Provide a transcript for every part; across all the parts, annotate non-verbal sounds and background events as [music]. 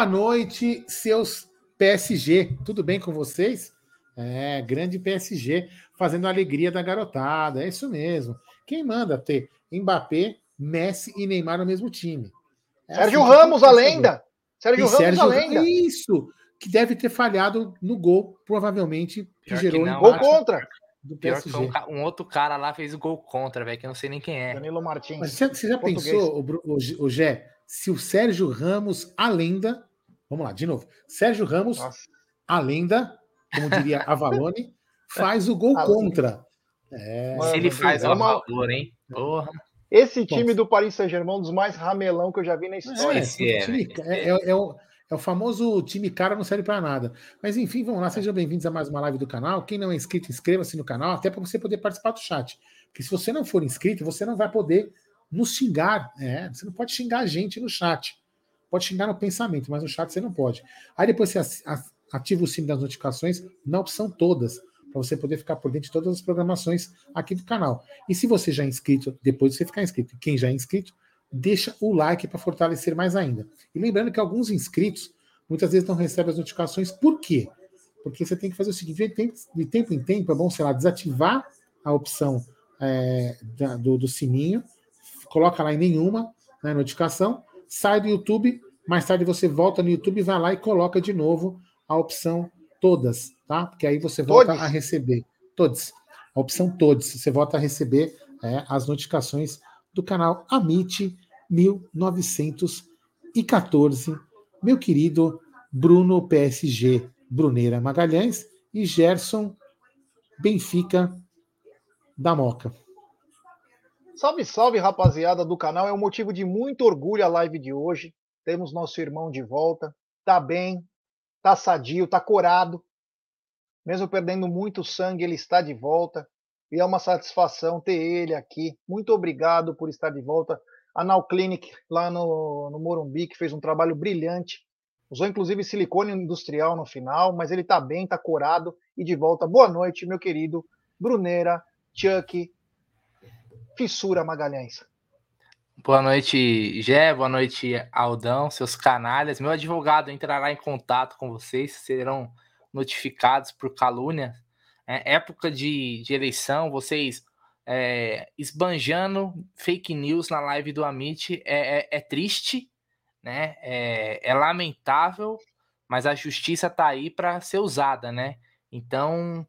Boa noite, seus PSG. Tudo bem com vocês? É, grande PSG, fazendo a alegria da garotada. É isso mesmo. Quem manda ter Mbappé, Messi e Neymar no mesmo time? É Sérgio assim Ramos, a lenda. Sérgio e Ramos, Sérgio, a lenda. Isso, que deve ter falhado no gol, provavelmente, que Pior gerou que não, Gol contra. do Pior PSG. que um, um outro cara lá fez o gol contra, velho, que eu não sei nem quem é. Danilo Martins. Mas você, você já Português. pensou, o, o, o Gé, se o Sérgio Ramos, a lenda, vamos lá, de novo, Sérgio Ramos, Nossa. a lenda, como diria [laughs] Avalone, faz o gol contra. É, Mano, ele faz, é ó, uma- valor, hein? Porra. Esse time do Paris Saint-Germain é um dos mais ramelão que eu já vi na história. é, Esse é, time- velho. é- é- é o, é o famoso time cara não serve para nada. Mas enfim, vamos lá, sejam bem-vindos a mais uma live do canal. Quem não é inscrito, inscreva-se no canal, até para você poder participar do chat. Porque se você não for inscrito, você não vai poder nos xingar. É, você não pode xingar a gente no chat. Pode xingar no pensamento, mas no chat você não pode. Aí depois você ativa o sino das notificações na opção todas, para você poder ficar por dentro de todas as programações aqui do canal. E se você já é inscrito, depois de você ficar inscrito, quem já é inscrito, deixa o like para fortalecer mais ainda. E lembrando que alguns inscritos muitas vezes não recebem as notificações. Por quê? Porque você tem que fazer o seguinte: de tempo, de tempo em tempo é bom, sei lá, desativar a opção é, da- do, do sininho, coloca lá em nenhuma né, notificação, sai do YouTube, mais tarde você volta no YouTube, vai lá e coloca de novo a opção todas, tá? Porque aí você volta Todes? a receber todos. A opção todos, você volta a receber é, as notificações do canal Amit 1914, meu querido Bruno PSG, Bruneira Magalhães e Gerson Benfica da Moca. Salve, salve, rapaziada do canal. É um motivo de muito orgulho a live de hoje. Temos nosso irmão de volta. Tá bem, tá sadio, tá corado. Mesmo perdendo muito sangue, ele está de volta. E é uma satisfação ter ele aqui. Muito obrigado por estar de volta. A Now Clinic, lá no, no Morumbi, que fez um trabalho brilhante. Usou inclusive silicone industrial no final, mas ele tá bem, tá corado e de volta. Boa noite, meu querido Bruneira, Chuck, Fissura Magalhães. Boa noite, Gé. Boa noite, Aldão, seus canalhas. Meu advogado entrará em contato com vocês, serão notificados por calúnia. É, época de, de eleição, vocês é, esbanjando fake news na live do Amit é, é- é triste, né? É, é lamentável, mas a justiça tá aí para ser usada, né? Então,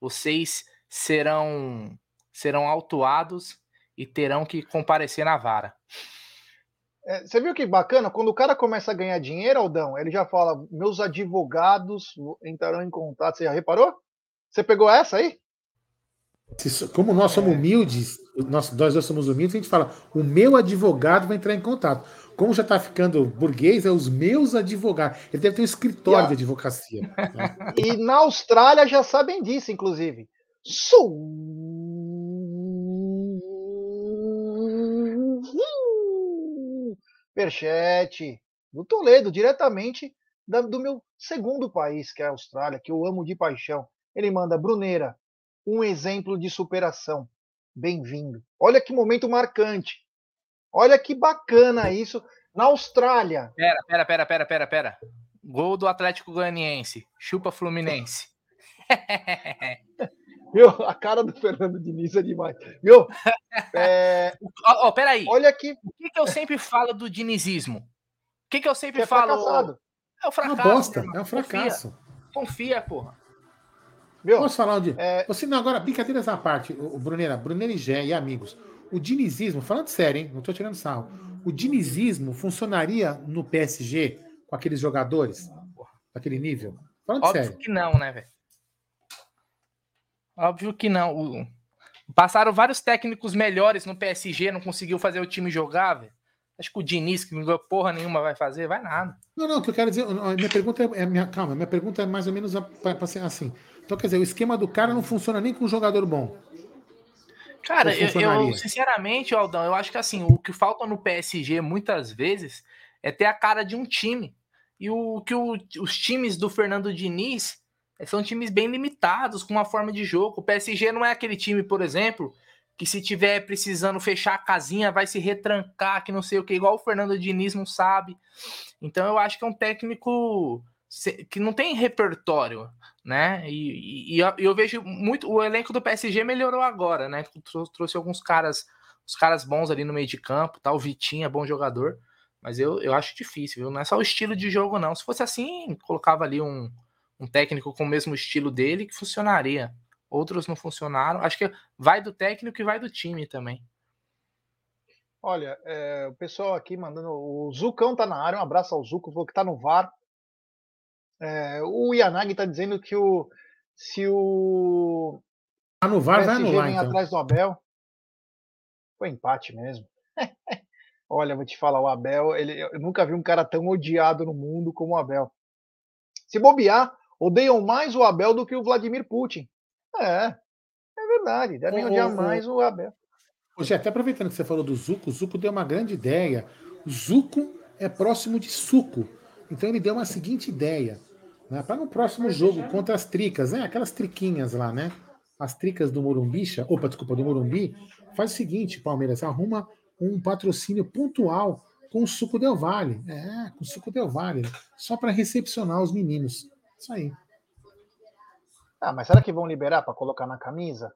vocês serão serão autuados e terão que comparecer na vara. É, você viu que bacana? Quando o cara começa a ganhar dinheiro, Aldão, ele já fala: meus advogados entrarão em contato. Você já reparou? Você pegou essa aí? Como nós somos humildes, nós, nós dois somos humildes, a gente fala: o meu advogado vai entrar em contato. Como já está ficando burguês, é os meus advogados. Ele deve ter um escritório a- de advocacia. né? [laughs] E na Austrália já sabem disso, inclusive. Superchat do Toledo, diretamente da- do meu segundo país, que é a Austrália, que eu amo de paixão. Ele manda, Bruneira, um exemplo de superação. Bem-vindo. Olha que momento marcante. Olha que bacana isso. Na Austrália, Pera, pera, pera, pera, pera, pera. Gol do Atlético Goianiense. Chupa Fluminense. [laughs] [laughs] Meu, a cara do Fernando Diniz é demais. Meu, é, [laughs] Ó, ó, peraí. olha que, O que, que eu sempre falo do dinizismo? O que, que eu sempre que é falo? fracassado. É o É uma fracasso. bosta, meu é um fracasso. Confia, confia, porra. Meu, Posso falar onde? é, Você não, agora, brincadeiras à parte, o Bruneira, Bruneira e Gé e amigos. O dinizismo, falando sério, hein? Não estou tirando sarro. O dinizismo funcionaria no PSG com aqueles jogadores? Daquele nível? Falando Óbvio sério. que não, né, velho? Óbvio que não. Passaram vários técnicos melhores no PSG, não conseguiu fazer o time jogar, velho. Acho que o Diniz, que não ganhou porra nenhuma, vai fazer? Vai nada. Não, não, o que eu quero dizer, minha pergunta é, é minha, calma, minha pergunta é mais ou menos assim. Então, quer dizer, o esquema do cara não funciona nem com um jogador bom. Cara, eu, eu, sinceramente, Aldão, eu acho que assim, o que falta no PSG muitas vezes é ter a cara de um time. E o que o- os times do Fernando Diniz são times bem limitados, com uma forma de jogo. O PSG não é aquele time, por exemplo, que se tiver precisando fechar a casinha, vai se retrancar, que não sei o que, igual o Fernando Diniz não sabe. Então eu acho que é um técnico que não tem repertório, né? E, e, e, eu vejo muito. O elenco do PSG melhorou agora, né? Trouxe alguns caras, os caras bons ali no meio de campo, tal. Tá? O Vitinho é bom jogador, mas eu, eu acho difícil, viu? Não é só o estilo de jogo, não. Se fosse assim, colocava ali um, um técnico com o mesmo estilo dele que funcionaria. Outros não funcionaram. Acho que vai do técnico e vai do time também. Olha, é, o pessoal aqui mandando. O Zucão tá na área, um abraço ao Zuco, falou que tá no VAR. É, o Yanagi tá dizendo que o. Se o. Tá no VAR, vai anular, vem então. atrás do Abel. Foi empate mesmo. [laughs] Olha, vou te falar, o Abel, ele, eu nunca vi um cara tão odiado no mundo como o Abel. Se bobear, odeiam mais o Abel do que o Vladimir Putin. É, é verdade. Devem ô, odiar ô, mais o Abel. Hoje, até aproveitando que você falou do Zuco, o Zuco deu uma grande ideia. O Zuco é próximo de suco. Então ele deu uma seguinte ideia. Né, para no próximo jogo contra as tricas, né? Aquelas triquinhas lá, né? As tricas do Morumbicha, opa, desculpa, do Morumbi, faz o seguinte, Palmeiras, arruma um patrocínio pontual com o Suco Del Vale. É, com o Suco Del Vale. Só para recepcionar os meninos. Isso aí. Ah, mas será que vão liberar para colocar na camisa?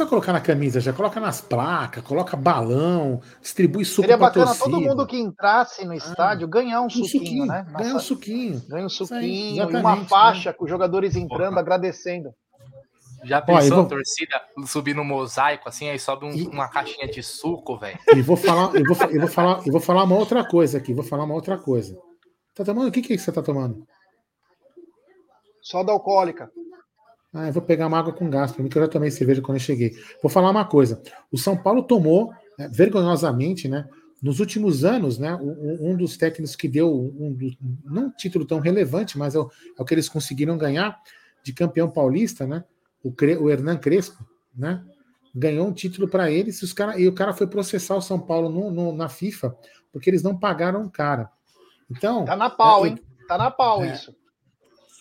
Não colocar na camisa, já coloca nas placas, coloca balão, distribui suco Seria bacana torcida. todo mundo que entrasse no ah, estádio ah, ganhar um, um suquinho, suquinho, né? Ganhar um suquinho. Ganha um suquinho, aí, uma faixa né? com os jogadores entrando, Porra. agradecendo. Já pensou Ó, vou... a torcida subir no mosaico assim, aí sobe um, e... uma caixinha de suco, velho. E vou falar, eu vou, eu vou falar, eu vou falar uma outra coisa aqui, vou falar uma outra coisa. Tá tomando? O que que você tá tomando? Soda alcoólica. Ah, eu vou pegar uma água com gás para mim, que eu já tomei cerveja quando eu cheguei. Vou falar uma coisa. O São Paulo tomou, né, vergonhosamente, né? Nos últimos anos, né, um, um dos técnicos que deu um, um, não um título tão relevante, mas é o, é o, que eles conseguiram ganhar de campeão paulista, né? O, Cre, o Hernan Crespo, né? Ganhou um título para eles os cara, e o cara foi processar o São Paulo no, no, na FIFA porque eles não pagaram o cara. Então. Tá na pau, é, hein? Tá na pau é, isso.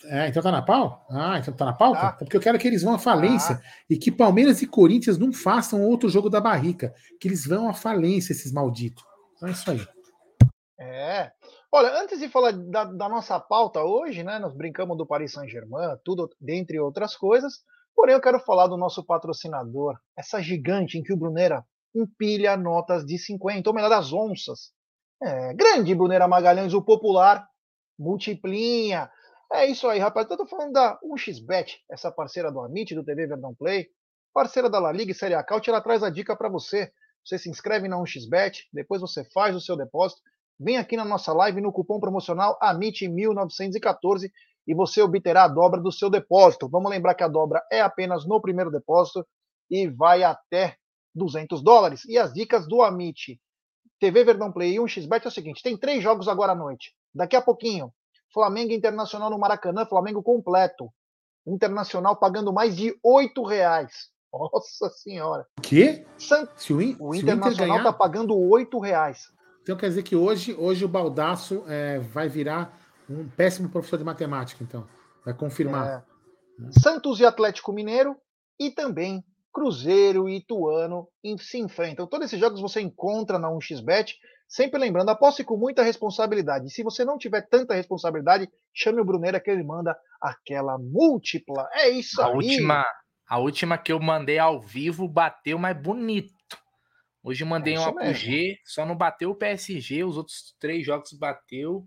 É, então tá na pau? Ah, então tá na pauta? Tá. Porque eu quero que eles vão à falência tá. e que Palmeiras e Corinthians não façam outro jogo da barrica. Que eles vão à falência, esses malditos. Então é isso aí. É. Olha, antes de falar da, da nossa pauta hoje, né? Nós brincamos do Paris Saint-Germain, tudo dentre outras coisas. Porém, eu quero falar do nosso patrocinador, essa gigante em que o Brunera empilha notas de 50, ou melhor, das onças. É, grande Brunera Magalhães, o popular, multiplinha, é isso aí, rapaz. Eu tô falando da 1xBet, essa parceira do Amit, do TV Verdão Play, parceira da La Liga e Série A Caut, ela traz a dica para você. Você se inscreve na 1xBet, depois você faz o seu depósito, vem aqui na nossa live no cupom promocional AMIT1914 e você obterá a dobra do seu depósito. Vamos lembrar que a dobra é apenas no primeiro depósito e vai até 200 dólares. E as dicas do Amit, TV Verdão Play e 1xBet é o seguinte, tem três jogos agora à noite. Daqui a pouquinho, Flamengo Internacional no Maracanã, Flamengo completo. Internacional pagando mais de oito reais. Nossa senhora. O quê? San... Se o, in... o Internacional está pagando oito reais. Então quer dizer que hoje, hoje o Baldaço é, vai virar um péssimo professor de matemática, então. Vai confirmar. É. Santos e Atlético Mineiro e também Cruzeiro e Ituano se enfrentam. Todos esses jogos você encontra na 1xBet. Sempre lembrando, aposte com muita responsabilidade. E se você não tiver tanta responsabilidade, chame o Bruneira que ele manda aquela múltipla. É isso a aí. Última, a última que eu mandei ao vivo bateu mais bonito. Hoje mandei é uma G, só não bateu o PSG, os outros três jogos bateu.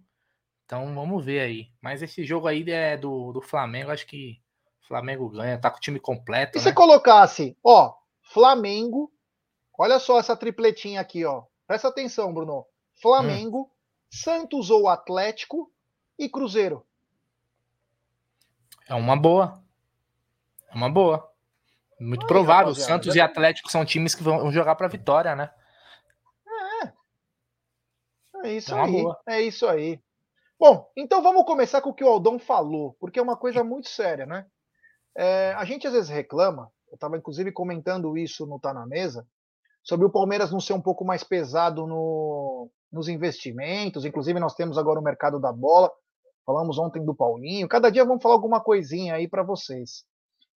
Então vamos ver aí. Mas esse jogo aí é do, do Flamengo, acho que Flamengo ganha, tá com o time completo. E né? se colocasse, ó, Flamengo, olha só essa tripletinha aqui, ó. Presta atenção, Bruno. Flamengo, hum. Santos ou Atlético e Cruzeiro. É uma boa. É uma boa. Muito provável. Santos e Atlético são times que vão jogar para vitória, né? É. É isso é aí. Boa. É isso aí. Bom, então vamos começar com o que o Aldão falou, porque é uma coisa muito séria, né? É, a gente às vezes reclama, eu estava inclusive comentando isso no Tá na Mesa, sobre o Palmeiras não ser um pouco mais pesado no, nos investimentos. Inclusive, nós temos agora o mercado da bola. Falamos ontem do Paulinho. Cada dia vamos falar alguma coisinha aí para vocês.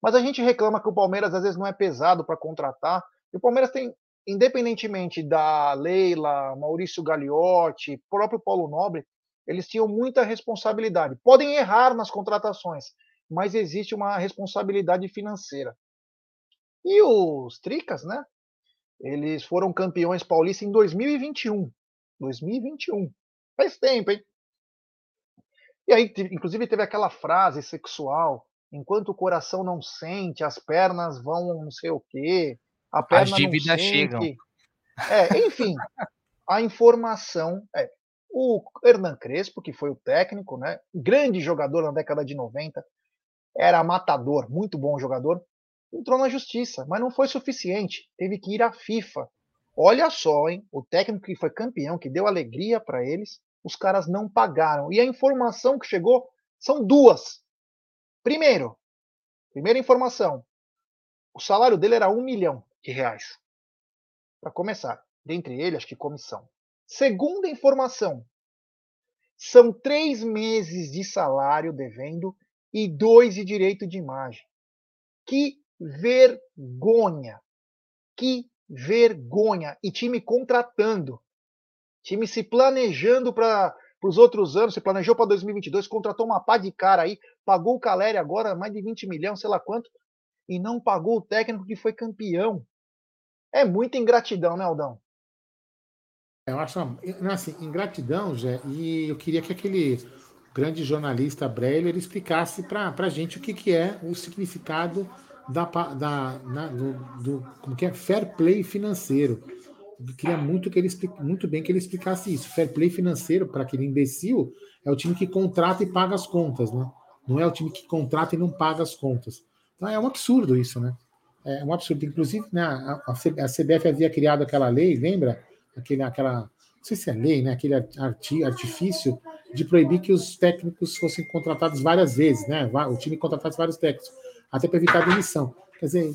Mas a gente reclama que o Palmeiras às vezes não é pesado para contratar. E o Palmeiras tem, independentemente da Leila, Maurício Gagliotti, próprio Paulo Nobre, eles tinham muita responsabilidade. Podem errar nas contratações, mas existe uma responsabilidade financeira. E os Tricas, né? Eles foram campeões paulistas em 2021. 2021. Faz tempo, hein? E aí, inclusive, teve aquela frase sexual: enquanto o coração não sente, as pernas vão não sei o quê. A perna as dívidas chegam. É, enfim, a informação é. O Hernan Crespo, que foi o técnico, né? Grande jogador na década de 90, era matador, muito bom jogador, entrou na justiça, mas não foi suficiente. Teve que ir à FIFA. Olha só, hein? O técnico que foi campeão, que deu alegria para eles, os caras não pagaram. E a informação que chegou são duas. Primeiro, primeira informação, o salário dele era um milhão de reais. Para começar, dentre ele, acho que comissão. Segunda informação, são três meses de salário devendo e dois de direito de imagem. Que vergonha! Que vergonha! E time contratando. Time se planejando para os outros anos, se planejou para 2022, contratou uma pá de cara aí, pagou o Caleri agora mais de 20 milhões, sei lá quanto, e não pagou o técnico que foi campeão. É muita ingratidão, né, Aldão? Eu acho assim, ingratidão, Jé, e eu queria que aquele grande jornalista Breyer explicasse para a gente o que, que é o significado da, da, na, do, do, como que é fair play financeiro. Eu queria muito que ele muito bem que ele explicasse isso. Fair play financeiro para aquele imbecil é o time que contrata e paga as contas, né? Não é o time que contrata e não paga as contas. Então é um absurdo isso, né? É um absurdo. Inclusive, né, a, a CBF havia criado aquela lei, lembra? Aquele, aquela, não sei se é lei, né? Aquele artifício de proibir que os técnicos fossem contratados várias vezes, né? O time contratasse vários técnicos, até para evitar demissão. Quer dizer,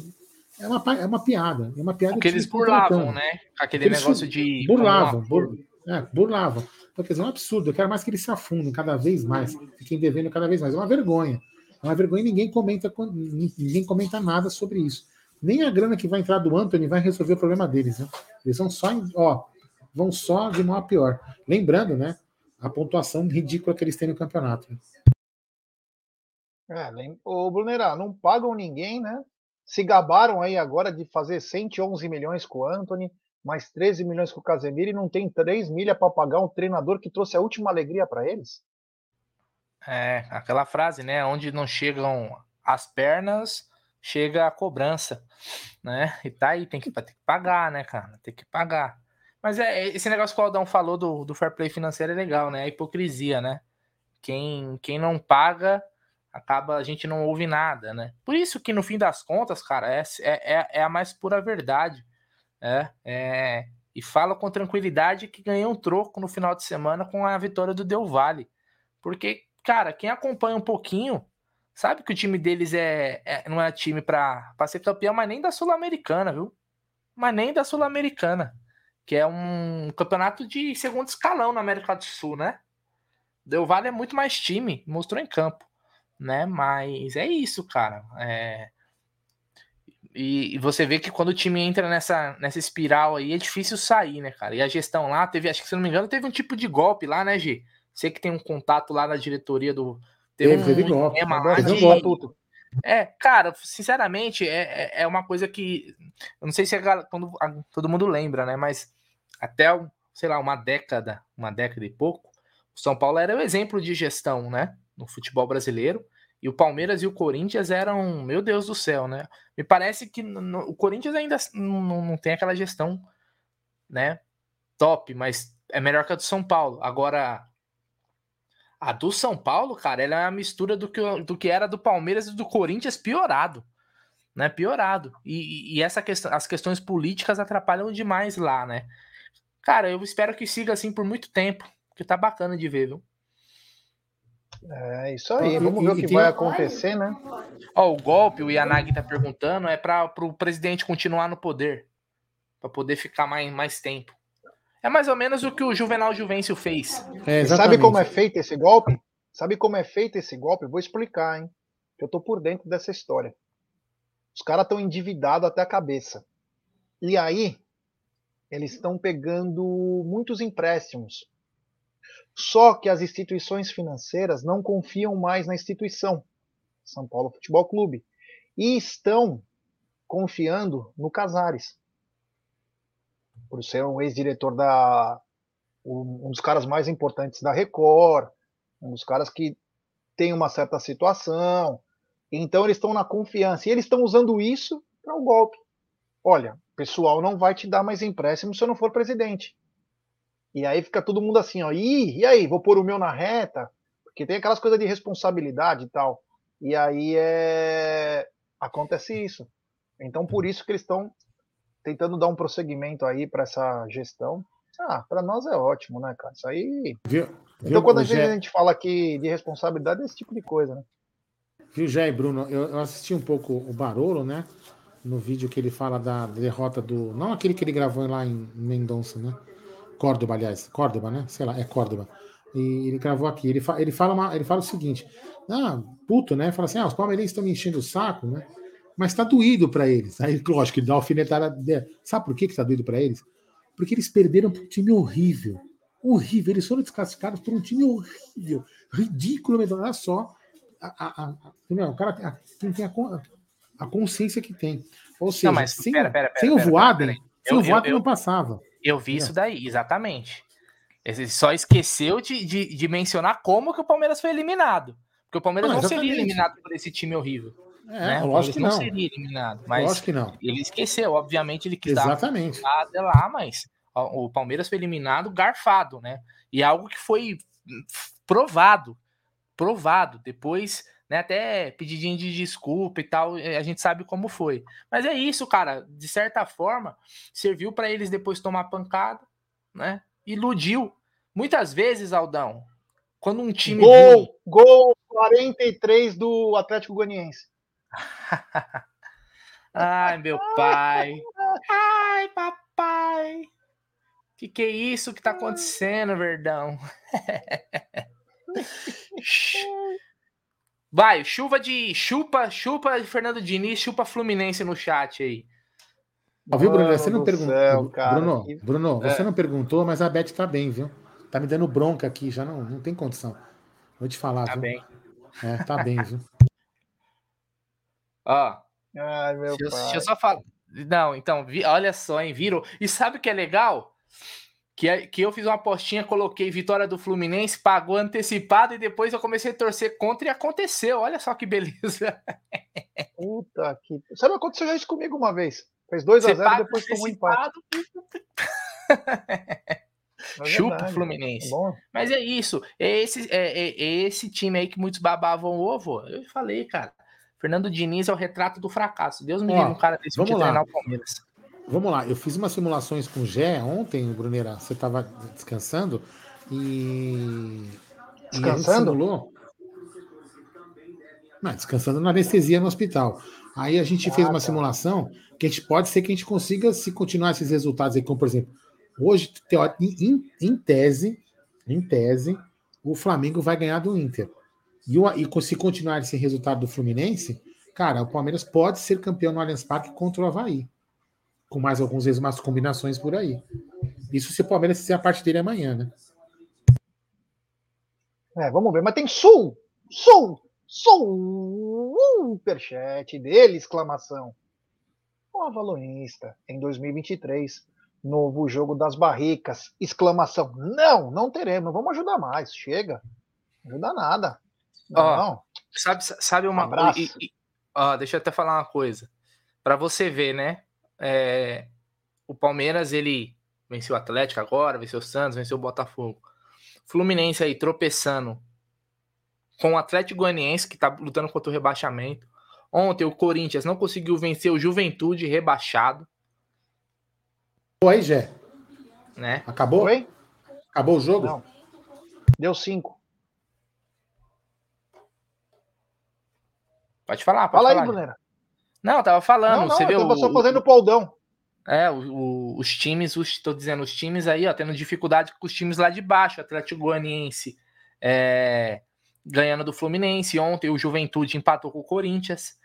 é uma, é uma piada. É uma piada Porque eles burlavam, né? Aquele eles negócio de. Burlavam, bur, é, burlavam. Então, quer dizer, é um absurdo. Eu quero mais que eles se afundem cada vez mais, fiquem devendo cada vez mais. É uma vergonha. É uma vergonha e ninguém comenta, ninguém comenta nada sobre isso. Nem a grana que vai entrar do Anthony vai resolver o problema deles. Né? Eles vão só, ó, vão só de mal a pior. Lembrando, né? A pontuação ridícula que eles têm no campeonato. É, o Brunerá, não pagam ninguém, né? Se gabaram aí agora de fazer 111 milhões com o Anthony, mais 13 milhões com o Casemiro e não tem 3 milha para pagar um treinador que trouxe a última alegria para eles? É, aquela frase, né? Onde não chegam as pernas, chega a cobrança, né? E tá aí, tem que, tem que pagar, né, cara? Tem que pagar. Mas é, esse negócio que o Aldão falou do, do fair play financeiro é legal, né? A hipocrisia, né? Quem, quem não paga, acaba, a gente não ouve nada, né? Por isso que no fim das contas, cara, é, é, é a mais pura verdade. É, é, e fala com tranquilidade que ganhou um troco no final de semana com a vitória do Del Valle. Porque, cara, quem acompanha um pouquinho sabe que o time deles é, é não é time para ser campeão, mas nem da Sul-Americana, viu? Mas nem da Sul-Americana que é um campeonato de segundo escalão na América do Sul, né? Del Valle é muito mais time, mostrou em campo, né? Mas é isso, cara. É... E, e, você vê que quando o time entra nessa, nessa espiral aí, é difícil sair, né, cara? E a gestão lá teve, acho que se não me engano, teve um tipo de golpe lá, né, G? Você que tem um contato lá na diretoria do. Teve, teve, um teve golpe. Lá de... É, cara, sinceramente, é, é, é uma coisa que. Eu não sei se a, quando a, todo mundo lembra, né? Mas até, sei lá, uma década, uma década e pouco, o São Paulo era o exemplo de gestão, né? No futebol brasileiro. E o Palmeiras e o Corinthians eram, meu Deus do céu, né? Me parece que no, o Corinthians ainda não, não tem aquela gestão, né? Top, mas é melhor que a do São Paulo. Agora, a do São Paulo, cara, ela é uma mistura do que, do que era do Palmeiras e do Corinthians piorado. Né? Piorado. E, e essa questão, as questões políticas atrapalham demais lá, né? Cara, eu espero que siga assim por muito tempo, porque tá bacana de ver, viu? É isso aí, vamos ver o que vai acontecer, né? Ó, o golpe, o Yanagi tá perguntando, é para o presidente continuar no poder, para poder ficar mais, mais tempo. É mais ou menos o que o Juvenal Juvencio fez. É, sabe como é feito esse golpe? Sabe como é feito esse golpe? vou explicar, hein? Que eu tô por dentro dessa história. Os caras estão endividados até a cabeça. E aí, eles estão pegando muitos empréstimos. Só que as instituições financeiras não confiam mais na instituição, São Paulo Futebol Clube, e estão confiando no Casares. Por ser um ex-diretor da. Um dos caras mais importantes da Record, um dos caras que tem uma certa situação. Então eles estão na confiança. E eles estão usando isso para o golpe. Olha, pessoal não vai te dar mais empréstimo se eu não for presidente. E aí fica todo mundo assim, ó, Ih, e aí, vou pôr o meu na reta? Porque tem aquelas coisas de responsabilidade e tal. E aí é... acontece isso. Então por isso que eles estão tentando dar um prosseguimento aí para essa gestão. Ah, para nós é ótimo, né, cara? Isso aí. Viu? Então, Viu, quando a gente, a gente, fala aqui de responsabilidade, é esse tipo de coisa, né? Viu, e Bruno? Eu, eu, assisti um pouco o Barolo, né? No vídeo que ele fala da derrota do. Não aquele que ele gravou lá em Mendonça, né? Córdoba, aliás. Córdoba, né? Sei lá, é Córdoba. E ele gravou aqui. Ele, fa, ele, fala, uma, ele fala o seguinte: ah, puto, né? Fala assim: ah, os palmeirenses estão me enchendo o saco, né? Mas tá doído para eles. Aí, [laughs] lógico, ele dá alfinetada. Sabe por que, que tá doído para eles? Porque eles perderam para um time horrível. Horrível. Eles foram desclassificados por um time horrível. Ridículo, mas olha só. A, a, a, o cara tem, tem a, a, consciência que tem. Ou seja, não, mas, sem, pera, pera, pera, sem o Voaden, sem o Voaden não passava. Eu vi é. isso daí, exatamente. Ele só esqueceu de, de, de, mencionar como que o Palmeiras foi eliminado. Porque o Palmeiras não, não seria eliminado por esse time horrível. É, né? lógico que não. não seria eliminado. Mas lógico que não. Ele esqueceu, obviamente, ele quis Exatamente. dar lá, mas o Palmeiras foi eliminado garfado, né? E é algo que foi provado, provado. Depois, né, até pedidinho de desculpa e tal, eh, a gente sabe como foi. Mas é isso, cara. De certa forma, serviu para eles depois tomar pancada, né? Iludiu. Muitas vezes, Aldão, quando um time. Gol! Gol 43 do Atlético Goianiense. [laughs] Ai, meu pai. Ai, papai. Que que é isso que tá acontecendo, Verdão? [laughs] [laughs] Vai, chuva de chupa, chupa Fernando Diniz, chupa Fluminense no chat aí. Ó, viu, Bruno? Você não perguntou. Céu, Bruno, que... Bruno, você é. não perguntou, mas a Beth tá bem, viu? Tá me dando bronca aqui, já não, não tem condição. Vou te falar, tá viu? bem. É, tá bem, viu? [laughs] Ó. Ai, meu deixa, pai. Deixa eu só falar. Não, então, vi, olha só, hein, virou. E sabe o que é legal? Que, que eu fiz uma apostinha, coloquei vitória do Fluminense, pagou antecipado e depois eu comecei a torcer contra e aconteceu. Olha só que beleza. [laughs] Puta que. Sabe, aconteceu isso comigo uma vez. Fez 2x0 e depois tomou um empate. É [laughs] Chupa o Fluminense. É Mas é isso. É esse, é, é, é, esse time aí que muitos babavam o ovo. Eu falei, cara. Fernando Diniz é o retrato do fracasso. Deus me livre um cara desse vamos lá. o Palmeiras. Vamos lá, eu fiz umas simulações com o Gé ontem, Bruneira. Você estava descansando e. Descansando? E simulou... Não, descansando na anestesia no hospital. Aí a gente ah, fez uma tá. simulação que a gente pode ser que a gente consiga, se continuar esses resultados aí, como por exemplo, hoje, em, em tese, em tese, o Flamengo vai ganhar do Inter. E, o, e se continuar esse resultado do Fluminense, cara, o Palmeiras pode ser campeão no Allianz Parque contra o Havaí. Com mais alguns vezes umas combinações por aí. Isso se o Palmeiras fizer a parte dele amanhã, né? É, vamos ver. Mas tem Sul! Sul! Sul! Superchat dele, exclamação. O Avalonista, em 2023. Novo jogo das barricas, exclamação. Não, não teremos, não vamos ajudar mais. Chega. Não ajuda nada. Ó, sabe, sabe uma coisa. Ó, deixa eu até falar uma coisa. Para você ver, né? É, o Palmeiras, ele venceu o Atlético agora, venceu o Santos, venceu o Botafogo. Fluminense aí tropeçando com o Atlético Goianiense, que tá lutando contra o rebaixamento. Ontem o Corinthians não conseguiu vencer o Juventude rebaixado. Oi, Gé. Né? Acabou? Oi? Acabou o jogo? Não. Deu cinco. Pode falar, pode Fala falar. aí, Brunera. Não, tava falando. Não, não, você eu viu só fazendo o poldão. É, o, o, os times, tô dizendo, os times aí, ó, tendo dificuldade com os times lá de baixo. Atlético Goianiense é, ganhando do Fluminense. Ontem o Juventude empatou com o Corinthians.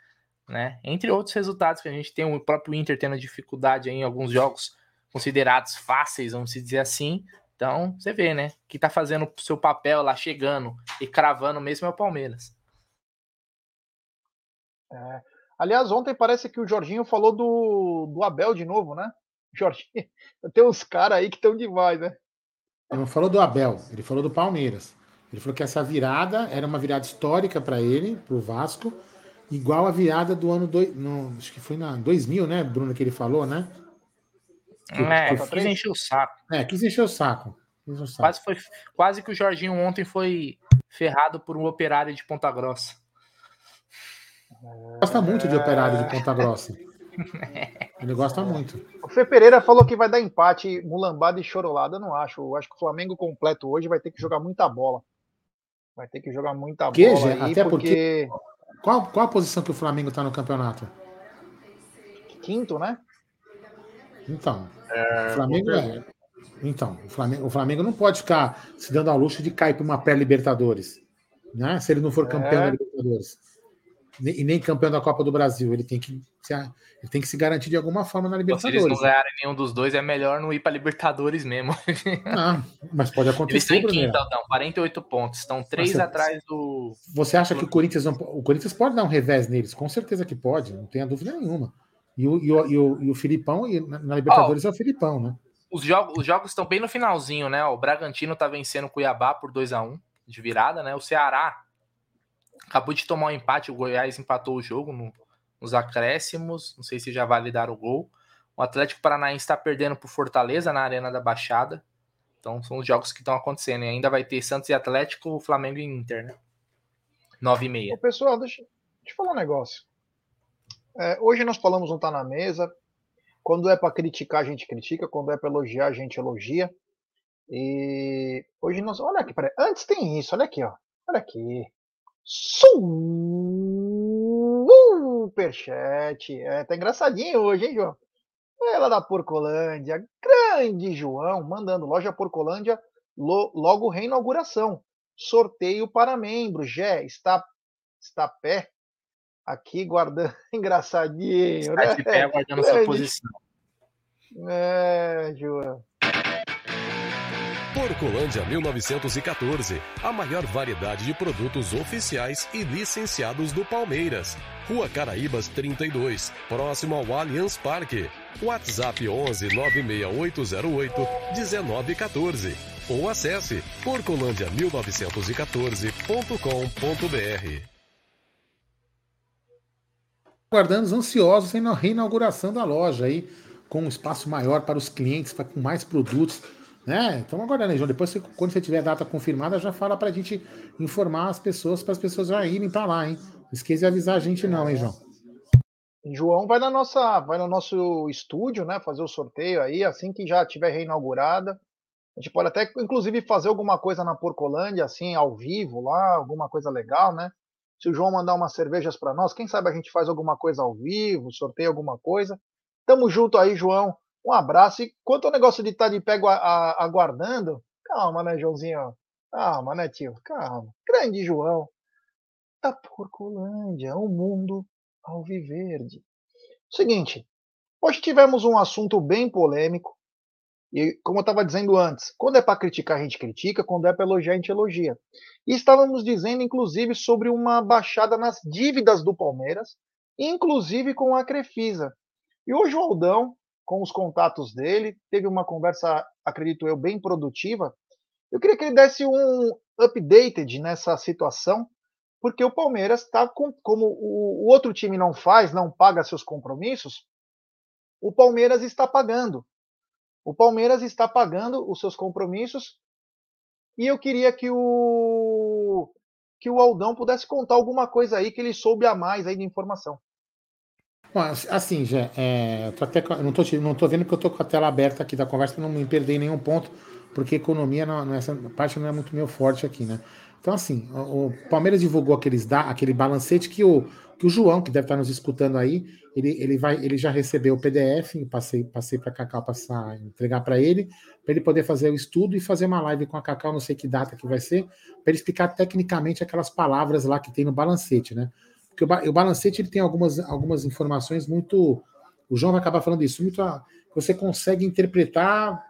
né? Entre outros resultados que a gente tem, o próprio Inter tendo dificuldade em alguns jogos considerados fáceis, vamos dizer assim. Então, você vê, né? Que tá fazendo o seu papel lá, chegando e cravando mesmo é o Palmeiras. É. Aliás, ontem parece que o Jorginho falou do, do Abel de novo, né? [laughs] Jorginho, tem uns caras aí que estão demais, né? Ele não falou do Abel, ele falou do Palmeiras. Ele falou que essa virada era uma virada histórica para ele, para o Vasco, igual a virada do ano. Do, no, acho que foi na 2000, né, Bruno, que ele falou, né? Que, é, que quis encher o saco. É, quis encher o saco. o saco. Quase, foi, quase que o Jorginho ontem foi ferrado por um operário de Ponta Grossa. Gosta muito de operário de Ponta Grossa. [laughs] Ele gosta muito. O Fê Pereira falou que vai dar empate, mulambada e chorolada. Eu não acho. Eu acho que o Flamengo completo hoje vai ter que jogar muita bola. Vai ter que jogar muita que, bola. Aí, Até porque. porque... Qual, qual a posição que o Flamengo está no campeonato? Quinto, né? Então. É, o Flamengo é. Então, o Flamengo, o Flamengo não pode ficar se dando ao luxo de cair para uma pré-Libertadores. Né? Se ele não for campeão é. da Libertadores e nem campeão da Copa do Brasil. Ele tem que se, ele tem que se garantir de alguma forma na Libertadores. Se eles não ganharem nenhum dos dois, é melhor não ir para Libertadores mesmo. Não, [laughs] mas pode acontecer. Eles estão em quinta, então, 48 pontos. Estão três você, atrás do. Você acha que o Corinthians não, o Corinthians pode dar um revés neles? Com certeza que pode, não tenha dúvida nenhuma. E o, e o, e o, e o Filipão, e na Libertadores oh, é o Filipão, né? Os jogos, os jogos estão bem no finalzinho, né? O Bragantino tá vencendo o Cuiabá por 2 a 1 de virada, né? O Ceará Acabou de tomar um empate, o Goiás empatou o jogo no, nos acréscimos. Não sei se já validaram o gol. O Atlético Paranaense está perdendo por Fortaleza na Arena da Baixada. Então são os jogos que estão acontecendo. E ainda vai ter Santos e Atlético, Flamengo e Inter, né? 9 e meia. pessoal, deixa, deixa eu falar um negócio. É, hoje nós falamos não tá na mesa. Quando é para criticar, a gente critica. Quando é para elogiar, a gente elogia. E hoje nós. Olha aqui, peraí. Antes tem isso, olha aqui, ó. Olha aqui. Superchat. É, tá engraçadinho hoje, hein, João? Ela da Porcolândia, grande João, mandando loja Porcolândia, lo, logo reinauguração. Sorteio para membros. Gé, está, está pé aqui guardando. [laughs] Engraçadinho, está né? de pé guardando sua posição. É, João. Porcolândia 1914, a maior variedade de produtos oficiais e licenciados do Palmeiras. Rua Caraíbas 32, próximo ao Allianz Parque. WhatsApp 11 96808 1914 ou acesse porcolândia1914.com.br. Aguardamos ansiosos em reinauguração da loja aí, com um espaço maior para os clientes, com mais produtos né? Então agora, né, João? Depois, quando você tiver a data confirmada, já fala para a gente informar as pessoas, para as pessoas já irem para lá, hein? Não esqueça de avisar a gente, não, hein, João? João vai na nossa, vai no nosso estúdio, né? Fazer o sorteio aí, assim que já tiver reinaugurada. A gente pode até, inclusive, fazer alguma coisa na Porcolândia, assim, ao vivo lá, alguma coisa legal, né? Se o João mandar umas cervejas para nós, quem sabe a gente faz alguma coisa ao vivo, sorteia alguma coisa. Tamo junto aí, João. Um abraço. E quanto ao negócio de estar tá de pé aguardando, calma, né, Joãozinho? Calma, né, tio? Calma. Grande João. Da Porcolândia, o um mundo alviverde. Seguinte, hoje tivemos um assunto bem polêmico. E como eu estava dizendo antes, quando é para criticar, a gente critica, quando é para elogiar, a gente elogia. E estávamos dizendo, inclusive, sobre uma baixada nas dívidas do Palmeiras, inclusive com a Crefisa. E hoje o Aldão com os contatos dele, teve uma conversa, acredito eu, bem produtiva. Eu queria que ele desse um updated nessa situação, porque o Palmeiras está com, como o, outro time não faz, não paga seus compromissos, o Palmeiras está pagando. O Palmeiras está pagando os seus compromissos e eu queria que o que o Aldão pudesse contar alguma coisa aí que ele soube a mais aí de informação. Assim, já, é, até, não, tô, não tô vendo que eu tô com a tela aberta aqui da conversa não me perder em nenhum ponto, porque economia, não, essa parte não é muito meu forte aqui, né? Então, assim, o, Palmeiras divulgou aqueles, aquele balancete que o, que o João, que deve estar nos escutando aí, ele, ele, vai, ele já recebeu o PDF, passei, passei para a Cacau passar, entregar para ele, para ele poder fazer o estudo e fazer uma live com a Cacau, não sei que data que vai ser, para ele explicar tecnicamente aquelas palavras lá que tem no balancete, né? Porque o, o balancete ele tem algumas, algumas informações muito. O João vai acabar falando isso, muito. Você consegue interpretar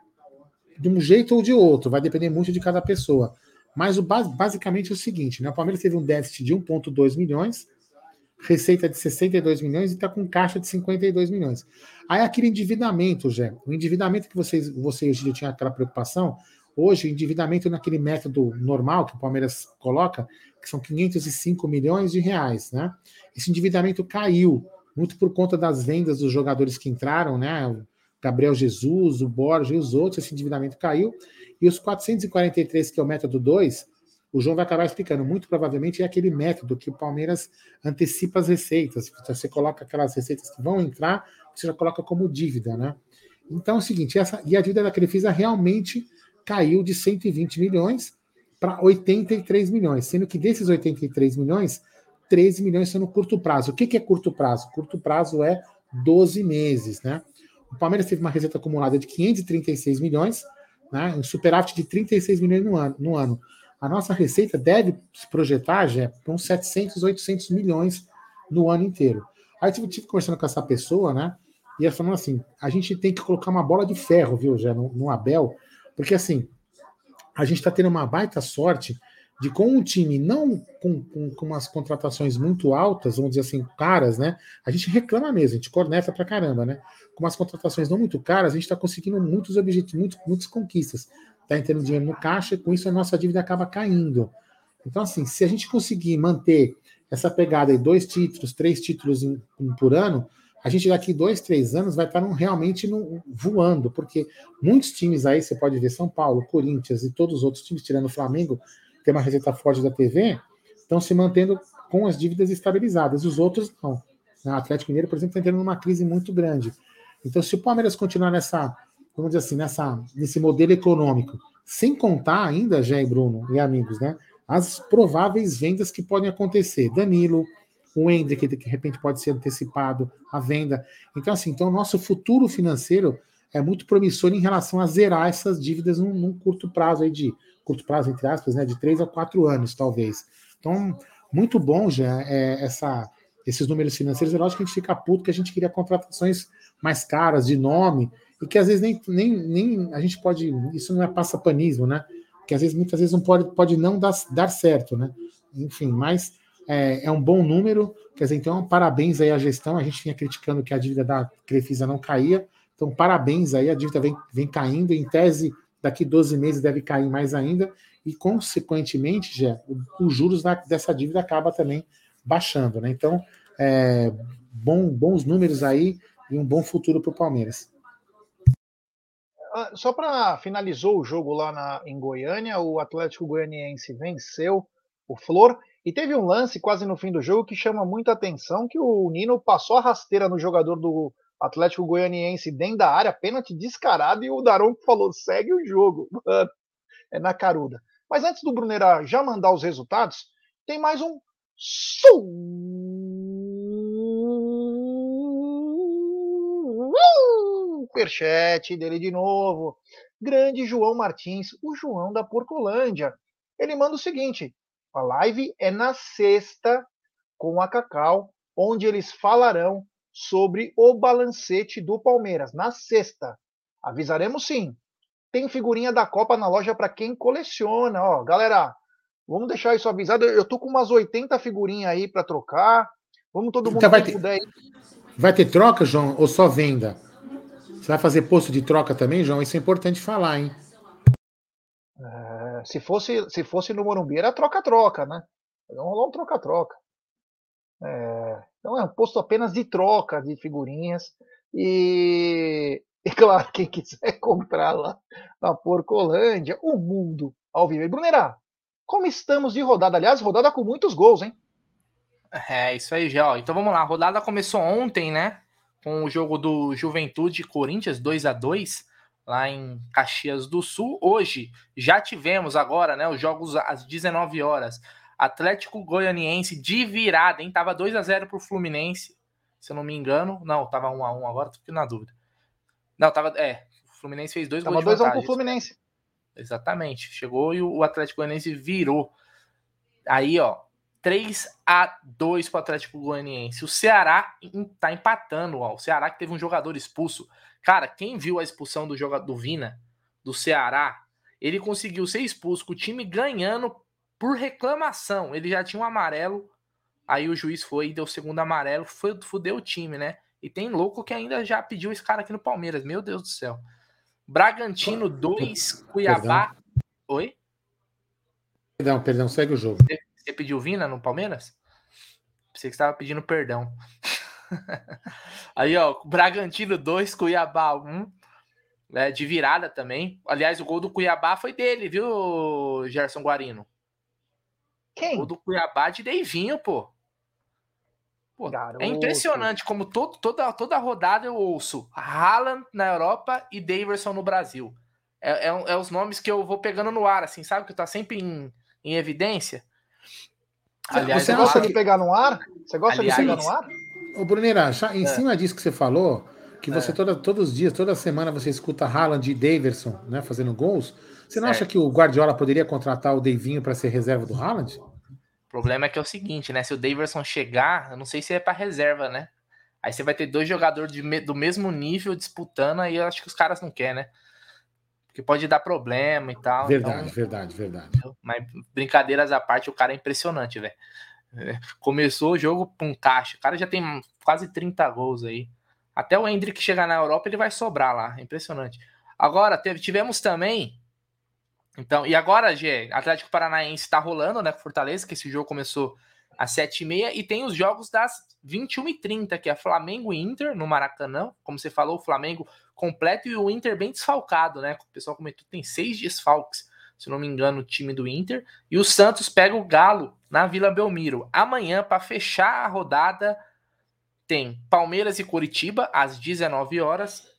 de um jeito ou de outro, vai depender muito de cada pessoa. Mas o, basicamente é o seguinte: né? o Palmeiras teve um déficit de 1,2 milhões, receita de 62 milhões e está com caixa de 52 milhões. Aí aquele endividamento, Jé, o endividamento que vocês, vocês já tinham aquela preocupação, hoje o endividamento naquele método normal que o Palmeiras coloca, que são 505 milhões de reais, né? Esse endividamento caiu muito por conta das vendas dos jogadores que entraram, né? O Gabriel Jesus, o Borges e os outros, esse endividamento caiu. E os 443, que é o método 2, o João vai acabar explicando. Muito provavelmente é aquele método que o Palmeiras antecipa as receitas. Você coloca aquelas receitas que vão entrar, você já coloca como dívida, né? Então é o seguinte, essa, e a dívida da Crefisa realmente caiu de 120 milhões para 83 milhões, sendo que desses 83 milhões, 13 milhões são no curto prazo. O que, que é curto prazo? Curto prazo é 12 meses, né? O Palmeiras teve uma receita acumulada de 536 milhões, né? um superávit de 36 milhões no ano. No ano a nossa receita deve se projetar já para uns 700, 800 milhões no ano inteiro. Aí eu tive, conversando com essa pessoa, né? E ela falando assim: a gente tem que colocar uma bola de ferro, viu, já no, no Abel, porque assim, a gente está tendo uma baita sorte de com um time não com, com, com, umas contratações muito altas, vamos dizer assim, caras, né? A gente reclama mesmo, a gente corneta pra caramba, né? Com umas contratações não muito caras, a gente está conseguindo muitos objetivos, muito, muitas conquistas está entrando dinheiro no caixa e com isso a nossa dívida acaba caindo. Então, assim, se a gente conseguir manter essa pegada aí, dois títulos, três títulos em, em, por ano, a gente daqui dois, três anos vai estar num, realmente num, voando, porque muitos times aí, você pode ver, São Paulo, Corinthians e todos os outros times, tirando o Flamengo, tem uma receita forte da TV, estão se mantendo com as dívidas estabilizadas, os outros não. O Atlético Mineiro, por exemplo, está entrando numa crise muito grande. Então, se o Palmeiras continuar nessa vamos dizer assim, nessa, nesse modelo econômico, sem contar ainda, Jé e Bruno e amigos, né, as prováveis vendas que podem acontecer. Danilo, o Hendrick, que de repente pode ser antecipado a venda. Então, assim, então o nosso futuro financeiro é muito promissor em relação a zerar essas dívidas num, num curto prazo aí de curto prazo, entre aspas, né, de três a quatro anos, talvez. Então, muito bom já é, essa, esses números financeiros. É lógico que a gente fica puto que a gente queria contratações mais caras, de nome, e que às vezes nem, nem, nem a gente pode. Isso não é passapanismo, né? Que às vezes, muitas vezes, não pode, pode não dar, dar certo, né? Enfim, mas é, é, um bom número. Quer dizer, então, parabéns aí à gestão. A gente vinha criticando que a dívida da Crefisa não caía. Então, parabéns aí, a dívida vem, vem caindo. Em tese, daqui 12 meses deve cair mais ainda. E, consequentemente, já, os juros da, dessa dívida acaba também baixando, né? Então, é, bom, bons números aí e um bom futuro para o Palmeiras. Ah, só para finalizou o jogo lá na, em Goiânia, o Atlético Goianiense venceu o Flor e teve um lance quase no fim do jogo que chama muita atenção, que o Nino passou a rasteira no jogador do Atlético Goianiense dentro da área, pênalti descarado, e o Daronco falou, segue o jogo. [laughs] É na caruda. Mas antes do Brunera já mandar os resultados, tem mais um superchat dele de novo. Grande João Martins, o João da Porcolândia. Ele manda o seguinte: a live é na sexta com a Cacau, onde eles falarão sobre o balancete do Palmeiras. Na sexta. Avisaremos sim. Tem figurinha da Copa na loja para quem coleciona. Ó, galera, vamos deixar isso avisado. Eu tô com umas 80 figurinhas aí para trocar. Vamos todo mundo então vai ter, puder. Vai ter troca, João, ou só venda? Você vai fazer posto de troca também, João? Isso é importante falar, hein? É, se, fosse, se fosse no Morumbi, era troca-troca, né? Não rolou um troca-troca. É, então é um posto apenas de troca de figurinhas. E, e claro, quem quiser [laughs] comprar lá na Porcolândia, o mundo ao vivo. Brunerá, como estamos de rodada? Aliás, rodada com muitos gols, hein? É, isso aí, já. Então vamos lá. A rodada começou ontem, né? com o jogo do Juventude Corinthians 2 a 2 lá em Caxias do Sul. Hoje já tivemos agora, né, os jogos às 19 horas. Atlético Goianiense de virada, hein? Tava 2 a 0 pro Fluminense, se eu não me engano. Não, tava 1 a 1 agora, tô na dúvida. Não, tava, é, o Fluminense fez dois tava gols de 2 a 1 pro Fluminense. Exatamente. Chegou e o Atlético Goianiense virou. Aí, ó, 3 a 2 para o Atlético Goianiense. O Ceará tá empatando, ó. O Ceará que teve um jogador expulso. Cara, quem viu a expulsão do jogador do Vina do Ceará, ele conseguiu ser expulso com o time ganhando por reclamação. Ele já tinha um amarelo, aí o juiz foi e deu o segundo amarelo, foi fudeu o time, né? E tem louco que ainda já pediu esse cara aqui no Palmeiras. Meu Deus do céu. Bragantino 2, Cuiabá. Perdão. Oi? Perdão, perdão, segue o jogo. Você pediu Vina no Palmeiras? Pensei que estava pedindo perdão. [laughs] Aí, ó, Bragantino 2, Cuiabá 1. Né, de virada também. Aliás, o gol do Cuiabá foi dele, viu, Gerson Guarino? Quem? O gol do Cuiabá de Deivinho, pô. pô é impressionante como todo, toda, toda rodada eu ouço Haaland na Europa e Daverson no Brasil. É, é, é, os nomes que eu vou pegando no ar, assim, sabe? Que tá sempre em, em evidência. Aliás, você gosta de pegar no ar? Você gosta Aliás, de pegar no ar? Ô, Brunera, em é. cima disso que você falou, que você é. toda, todos os dias, toda semana você escuta Haaland e Daverson né, fazendo gols. Você não certo. acha que o Guardiola poderia contratar o Davinho para ser reserva do Haaland? O problema é que é o seguinte, né? Se o Daverson chegar, eu não sei se é para reserva, né? Aí você vai ter dois jogadores de, do mesmo nível disputando, aí eu acho que os caras não querem, né? que pode dar problema e tal. Verdade, então, verdade, verdade. Mas brincadeiras à parte, o cara é impressionante, velho. É, começou o jogo com caixa. O cara já tem quase 30 gols aí. Até o Hendrick chegar na Europa, ele vai sobrar lá. É impressionante. Agora, teve, tivemos também. Então, e agora, Gê, Atlético Paranaense tá rolando, né? Fortaleza, que esse jogo começou às 7h30. E tem os jogos das 21h30, que é Flamengo e Inter no Maracanã. Como você falou, o Flamengo completo e o Inter bem desfalcado, né? O pessoal comentou tem seis desfalques, se não me engano, o time do Inter. E o Santos pega o Galo na Vila Belmiro. Amanhã, para fechar a rodada, tem Palmeiras e Curitiba às 19 horas,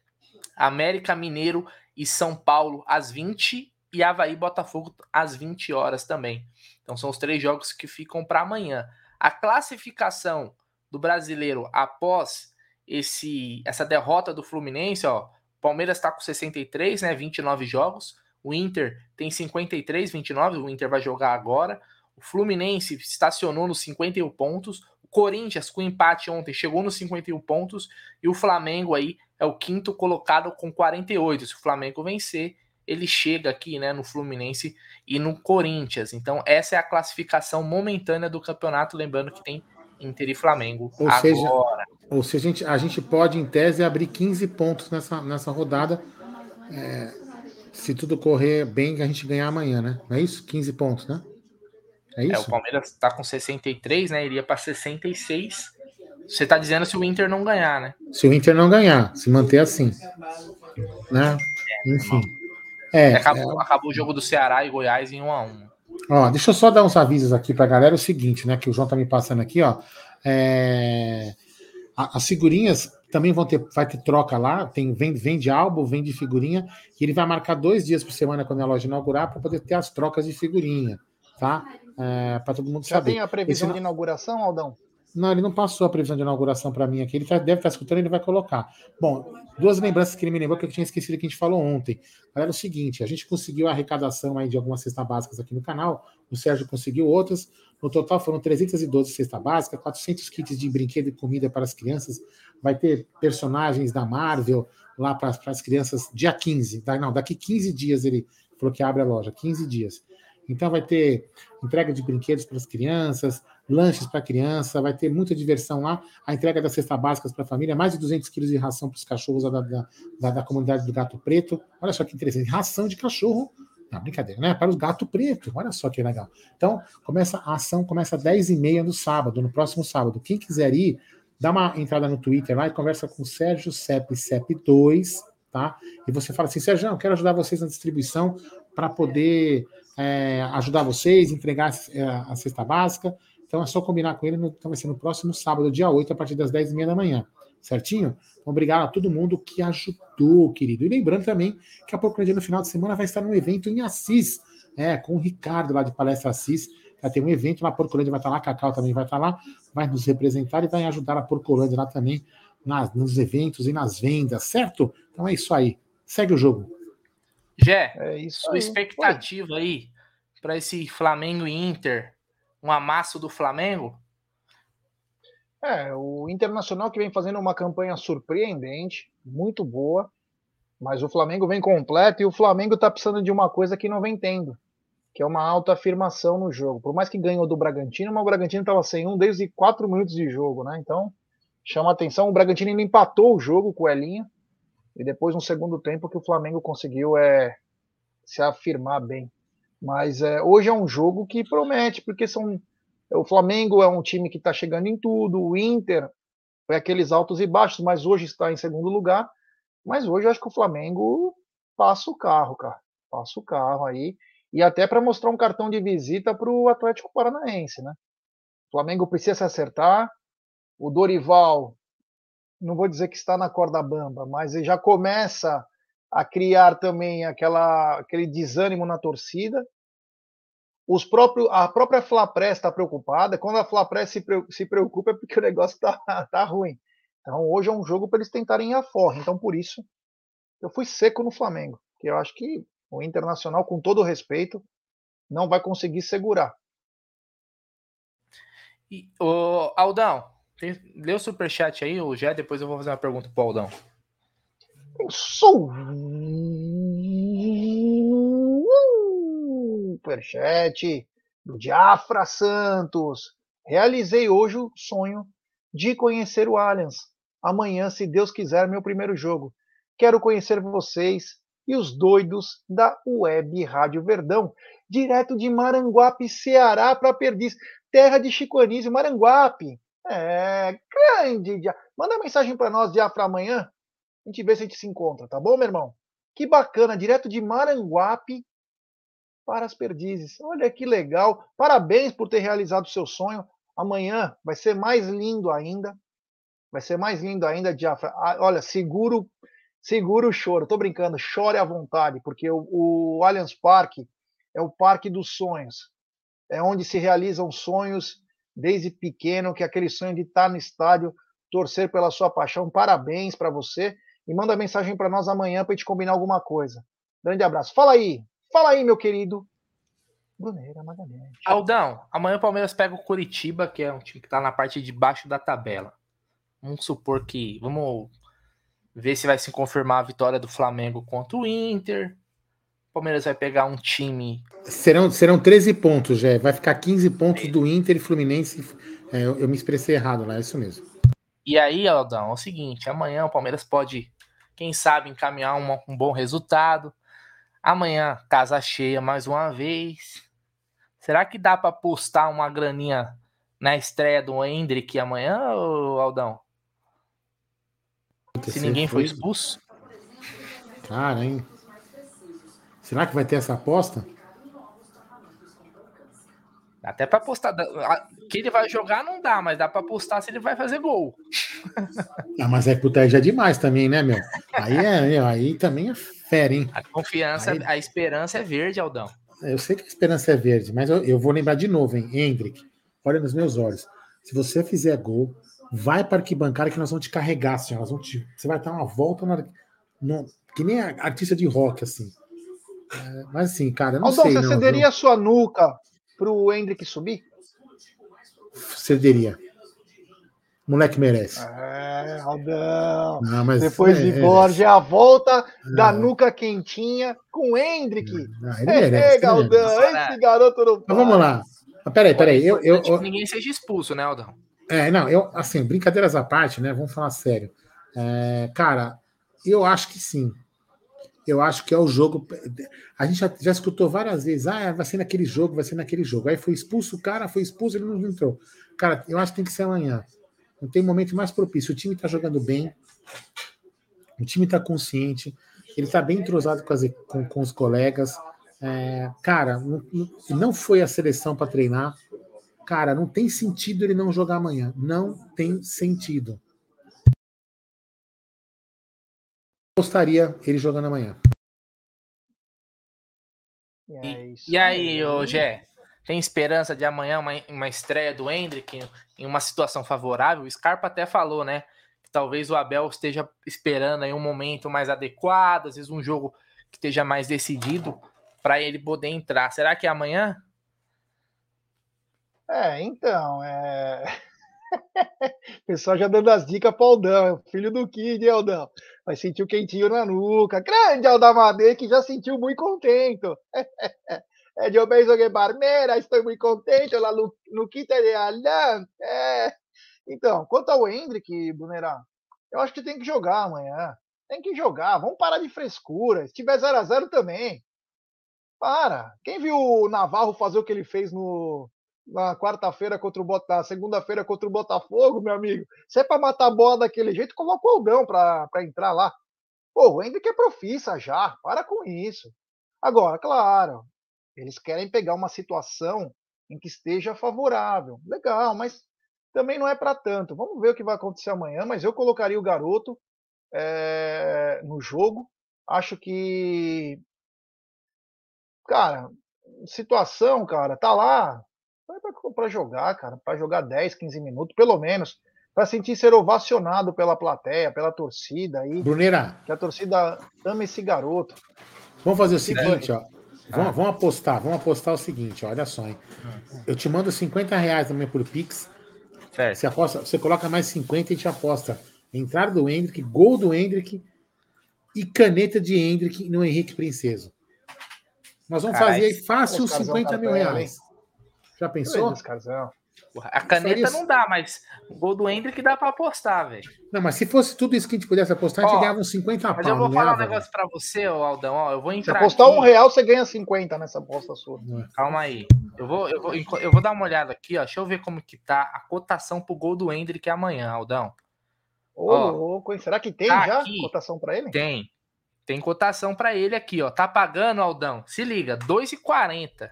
América Mineiro e São Paulo às 20 e Havaí Botafogo às 20 horas também. Então são os três jogos que ficam para amanhã. A classificação do brasileiro após esse essa derrota do Fluminense, ó, Palmeiras está com 63, né, 29 jogos. O Inter tem 53, 29, o Inter vai jogar agora. O Fluminense estacionou nos 51 pontos. O Corinthians, com empate ontem, chegou nos 51 pontos. E o Flamengo aí é o quinto colocado com 48. Se o Flamengo vencer, ele chega aqui, né, no Fluminense e no Corinthians. Então, essa é a classificação momentânea do campeonato. Lembrando que tem Inter e Flamengo ou agora. Seja, ou seja, a gente, a gente pode, em tese, abrir 15 pontos nessa, nessa rodada. É, se tudo correr bem, a gente ganhar amanhã, né? Não é isso? 15 pontos, né? É isso? É, o Palmeiras está com 63, né? Iria para 66. Você está dizendo se o Inter não ganhar, né? Se o Inter não ganhar, se manter assim. Né? É, Enfim. É, acabou, é... acabou o jogo do Ceará e Goiás em 1 a 1 Ó, deixa eu só dar uns avisos aqui para a galera. É o seguinte, né? Que o João tá me passando aqui, ó. É, as figurinhas também vão ter, vai ter troca lá. Tem vende, vende álbum, vende figurinha. E ele vai marcar dois dias por semana quando a loja inaugurar para poder ter as trocas de figurinha, tá? É, para todo mundo Já saber. tem a previsão Esse... de inauguração, Aldão? Não, ele não passou a previsão de inauguração para mim aqui. Ele tá, deve estar tá escutando, ele vai colocar. Bom, duas lembranças que ele me lembrou que eu tinha esquecido que a gente falou ontem. Era o seguinte: a gente conseguiu a arrecadação aí de algumas cestas básicas aqui no canal. O Sérgio conseguiu outras. No total foram 312 cestas básicas, 400 kits de brinquedo e comida para as crianças. Vai ter personagens da Marvel lá para as crianças dia 15. Tá? Não, daqui 15 dias ele falou que abre a loja, 15 dias. Então vai ter entrega de brinquedos para as crianças, lanches para criança, vai ter muita diversão lá, a entrega das cestas básicas para a família, mais de 200 quilos de ração para os cachorros da, da, da, da, comunidade do Gato Preto. Olha só que interessante, ração de cachorro, não, brincadeira, né? Para os Gato Preto, olha só que legal. Então, começa a ação, começa às 10h30 no sábado, no próximo sábado. Quem quiser ir, dá uma entrada no Twitter lá e conversa com o Sérgio Cep Cep2, tá? E você fala assim, Sérgio, eu quero ajudar vocês na distribuição para poder é, ajudar vocês, entregar é, a cesta básica. Então é só combinar com ele, no, então vai ser no próximo sábado, dia 8, a partir das 10h30 da manhã. Certinho? Então, obrigado a todo mundo que ajudou, querido. E lembrando também que a Procuradoria no final de semana vai estar num evento em Assis, é, com o Ricardo lá de Palestra Assis. Vai ter um evento lá, a Porcolândia vai estar lá, a Cacau também vai estar lá, vai nos representar e vai ajudar a Porcolândia lá também nas, nos eventos e nas vendas, certo? Então é isso aí. Segue o jogo. Jé, é isso sua aí. expectativa aí para esse Flamengo e Inter um amasso do Flamengo? É, o Internacional que vem fazendo uma campanha surpreendente, muito boa, mas o Flamengo vem completo e o Flamengo está precisando de uma coisa que não vem tendo, que é uma autoafirmação no jogo. Por mais que ganhou do Bragantino, mas o Bragantino estava sem um desde quatro minutos de jogo, né? Então, chama atenção. O Bragantino ainda empatou o jogo com o Elinho, e depois, no segundo tempo, que o Flamengo conseguiu é, se afirmar bem. Mas é, hoje é um jogo que promete, porque são o Flamengo é um time que está chegando em tudo, o Inter foi aqueles altos e baixos, mas hoje está em segundo lugar. Mas hoje eu acho que o Flamengo passa o carro, cara. Passa o carro aí. E até para mostrar um cartão de visita para o Atlético Paranaense, né? O Flamengo precisa se acertar. O Dorival, não vou dizer que está na corda bamba, mas ele já começa a criar também aquela, aquele desânimo na torcida os próprios, a própria Flapress está preocupada. Quando a Flapress se, se preocupa é porque o negócio está [laughs] tá ruim. Então hoje é um jogo para eles tentarem ir a forra. Então por isso eu fui seco no Flamengo, que eu acho que o Internacional, com todo o respeito, não vai conseguir segurar. E, o Aldão, tem, lê o superchat aí, o Jé, depois eu vou fazer uma pergunta pro Aldão. Superchat do Diafra Santos. Realizei hoje o sonho de conhecer o Allianz. Amanhã, se Deus quiser, meu primeiro jogo. Quero conhecer vocês e os doidos da Web Rádio Verdão, direto de Maranguape, Ceará, para Perdiz, terra de Chico Anísio, Maranguape. É, grande. Manda mensagem para nós, Diafra, amanhã. A gente vê se a gente se encontra, tá bom, meu irmão? Que bacana, direto de Maranguape, para as perdizes. Olha que legal. Parabéns por ter realizado o seu sonho. Amanhã vai ser mais lindo ainda. Vai ser mais lindo ainda, Diafra. Ah, olha, seguro, seguro o choro. Tô brincando, chore à vontade, porque o, o Allianz Parque é o parque dos sonhos. É onde se realizam sonhos desde pequeno, que é aquele sonho de estar no estádio, torcer pela sua paixão. Parabéns para você e manda mensagem para nós amanhã para gente combinar alguma coisa. Grande abraço. Fala aí, Fala aí, meu querido. Bruneira Magalhães. Aldão, amanhã o Palmeiras pega o Curitiba, que é um time que tá na parte de baixo da tabela. Vamos supor que. Vamos ver se vai se confirmar a vitória do Flamengo contra o Inter. O Palmeiras vai pegar um time. Serão, serão 13 pontos, já. Vai ficar 15 pontos é. do Inter e Fluminense. É, eu, eu, me expressei errado lá, é isso mesmo. E aí, Aldão, é o seguinte: amanhã o Palmeiras pode, quem sabe, encaminhar uma, um bom resultado Amanhã, casa cheia mais uma vez. Será que dá para postar uma graninha na estreia do Hendrick amanhã, Aldão? Se ninguém for expulso? Cara, hein? Será que vai ter essa aposta? Até para postar. Que ele vai jogar não dá, mas dá para postar se ele vai fazer gol. Ah, mas é puta já é demais também, né, meu? Aí é, [laughs] aí também é fera, hein? A confiança, aí... a esperança é verde, Aldão. Eu sei que a esperança é verde, mas eu, eu vou lembrar de novo, hein, Hendrick. Olha nos meus olhos. Se você fizer gol, vai para arquibancada que nós vamos te carregar, senhor. Nós vamos te, você vai dar uma volta na, no, que nem artista de rock, assim. É, mas assim, cara, não Aldão, sei. Você não, cederia viu? a sua nuca pro Hendrick subir? Cederia. Moleque merece. É, Aldão. Não, mas Depois é, de Borges, é a volta da nuca quentinha com o Hendrick. Não, ele merece. É, Aldão, esse garoto não Mas vamos lá. Mas peraí, peraí. Eu, eu, eu, ninguém seja expulso, né, Aldão? É, não, eu, assim, brincadeiras à parte, né? Vamos falar sério. É, cara, eu acho que sim. Eu acho que é o jogo. A gente já, já escutou várias vezes. Ah, vai ser naquele jogo, vai ser naquele jogo. Aí foi expulso o cara, foi expulso, ele não entrou. Cara, eu acho que tem que ser amanhã. Não tem momento mais propício. O time está jogando bem, o time está consciente, ele está bem entrosado com, as, com, com os colegas. É, cara, não, não foi a seleção para treinar. Cara, não tem sentido ele não jogar amanhã. Não tem sentido. Gostaria ele jogando amanhã. E, e aí, ô Gé? Tem esperança de amanhã uma, uma estreia do Hendrick em uma situação favorável? O Scarpa até falou, né? Que talvez o Abel esteja esperando aí um momento mais adequado, às vezes um jogo que esteja mais decidido para ele poder entrar. Será que é amanhã? É, então, é. [laughs] o pessoal já dando as dicas para Aldão, é o filho do Kid, Aldão. Vai sentir o quentinho na nuca. Grande Aldamadei, que já sentiu muito contente. [laughs] É de beijo de Barmeira, estou muito contente lá no, no Quinta de Alain. É. Então, quanto ao Hendrick, Brunerá, eu acho que tem que jogar amanhã. Tem que jogar. Vamos parar de frescura. Se tiver 0x0 também. Para. Quem viu o Navarro fazer o que ele fez no, na quarta-feira contra o Botafogo, segunda-feira contra o Botafogo, meu amigo. Se é para matar a bola daquele jeito, coloca o Aldão para entrar lá. Pô, o Hendrick é profissa já. Para com isso. Agora, claro, eles querem pegar uma situação em que esteja favorável. Legal, mas também não é para tanto. Vamos ver o que vai acontecer amanhã, mas eu colocaria o garoto é, no jogo. Acho que. Cara, situação, cara, tá lá para jogar, cara, para jogar 10, 15 minutos, pelo menos, para sentir ser ovacionado pela plateia, pela torcida aí. Bruneira. Que a torcida ama esse garoto. Vamos fazer o seguinte, ó. Vamos, vamos, apostar, vamos apostar o seguinte, olha só, hein? Eu te mando 50 reais também por Pix. Certo. Você, aposta, você coloca mais 50 e a gente aposta entrada do Hendrick, gol do Hendrick e caneta de Hendrick no Henrique Princeso. Nós vamos Carai, fazer fácil 50 mil reais. Já pensou? A caneta não dá, mas o gol do Hendrick dá para apostar, velho. Não, mas se fosse tudo isso que a gente pudesse apostar, a gente ó, ganhava uns 50 Mas eu vou falar um negócio para você, Aldão. Ó, eu vou entrar. Se apostar aqui... um real, você ganha 50 nessa aposta sua. É. Calma aí. Eu vou, eu, vou, eu vou dar uma olhada aqui, ó. Deixa eu ver como que tá a cotação pro gol do Hendrick amanhã, Aldão. Ô, ó, louco, hein? Será que tem tá já aqui, cotação para ele? Tem. Tem cotação para ele aqui, ó. Tá pagando, Aldão. Se liga, 2,40.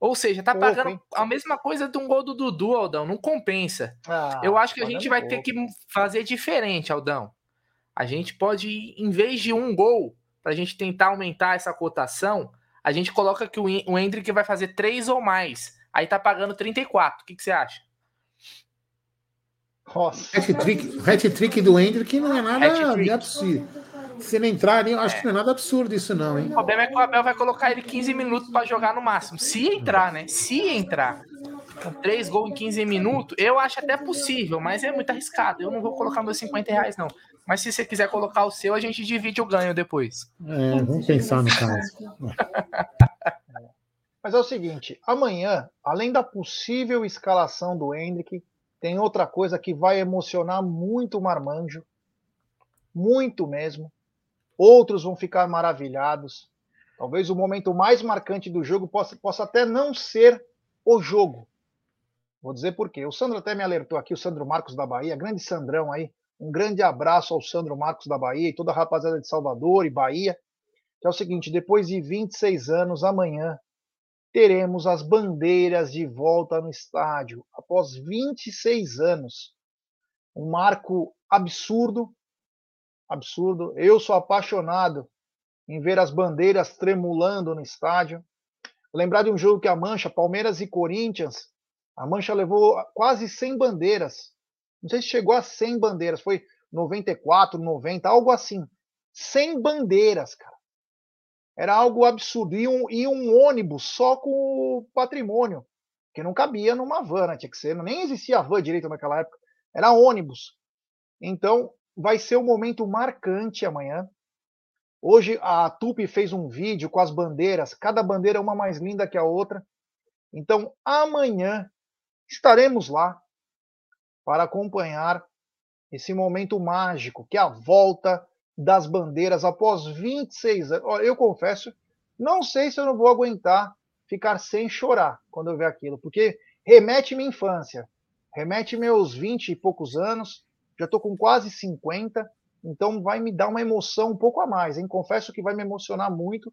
Ou seja, tá pouco, pagando hein? a mesma coisa de um gol do Dudu, Aldão. Não compensa. Ah, eu acho que a gente vai pouco. ter que fazer diferente, Aldão. A gente pode, em vez de um gol, para a gente tentar aumentar essa cotação, a gente coloca que o Hendrick vai fazer três ou mais. Aí tá pagando 34. O que, que você acha? Nossa. Hat-trick do Hendrick não é nada absurdo. Se ele entrar, eu acho é. que não é nada absurdo isso, não, hein? O problema é que o Abel vai colocar ele 15 minutos para jogar no máximo. Se entrar, né? Se entrar com três gols em 15 minutos, eu acho até possível, mas é muito arriscado. Eu não vou colocar meus 50 reais, não. Mas se você quiser colocar o seu, a gente divide o ganho depois. É, vamos pensar no caso. [laughs] Mas é o seguinte, amanhã, além da possível escalação do Hendrick, tem outra coisa que vai emocionar muito o Marmanjo, muito mesmo, outros vão ficar maravilhados. Talvez o momento mais marcante do jogo possa, possa até não ser o jogo. Vou dizer por quê. O Sandro até me alertou aqui, o Sandro Marcos da Bahia, grande Sandrão aí. Um grande abraço ao Sandro Marcos da Bahia e toda a rapaziada de Salvador e Bahia. Que é o seguinte: depois de 26 anos, amanhã teremos as bandeiras de volta no estádio. Após 26 anos. Um marco absurdo absurdo. Eu sou apaixonado em ver as bandeiras tremulando no estádio. Lembrar de um jogo que a Mancha, Palmeiras e Corinthians, a Mancha levou quase 100 bandeiras. Não sei se chegou a 100 bandeiras, foi 94, 90, algo assim. 100 bandeiras, cara. Era algo absurdo. E um, e um ônibus só com o patrimônio, que não cabia numa van, né? tinha que ser. Nem existia van direito naquela época. Era ônibus. Então, vai ser um momento marcante amanhã. Hoje a Tupi fez um vídeo com as bandeiras, cada bandeira é uma mais linda que a outra. Então amanhã estaremos lá para acompanhar esse momento mágico, que é a volta das bandeiras após 26 anos. Eu confesso, não sei se eu não vou aguentar ficar sem chorar quando eu ver aquilo, porque remete minha infância, remete meus 20 e poucos anos, já estou com quase 50, então vai me dar uma emoção um pouco a mais, hein? Confesso que vai me emocionar muito,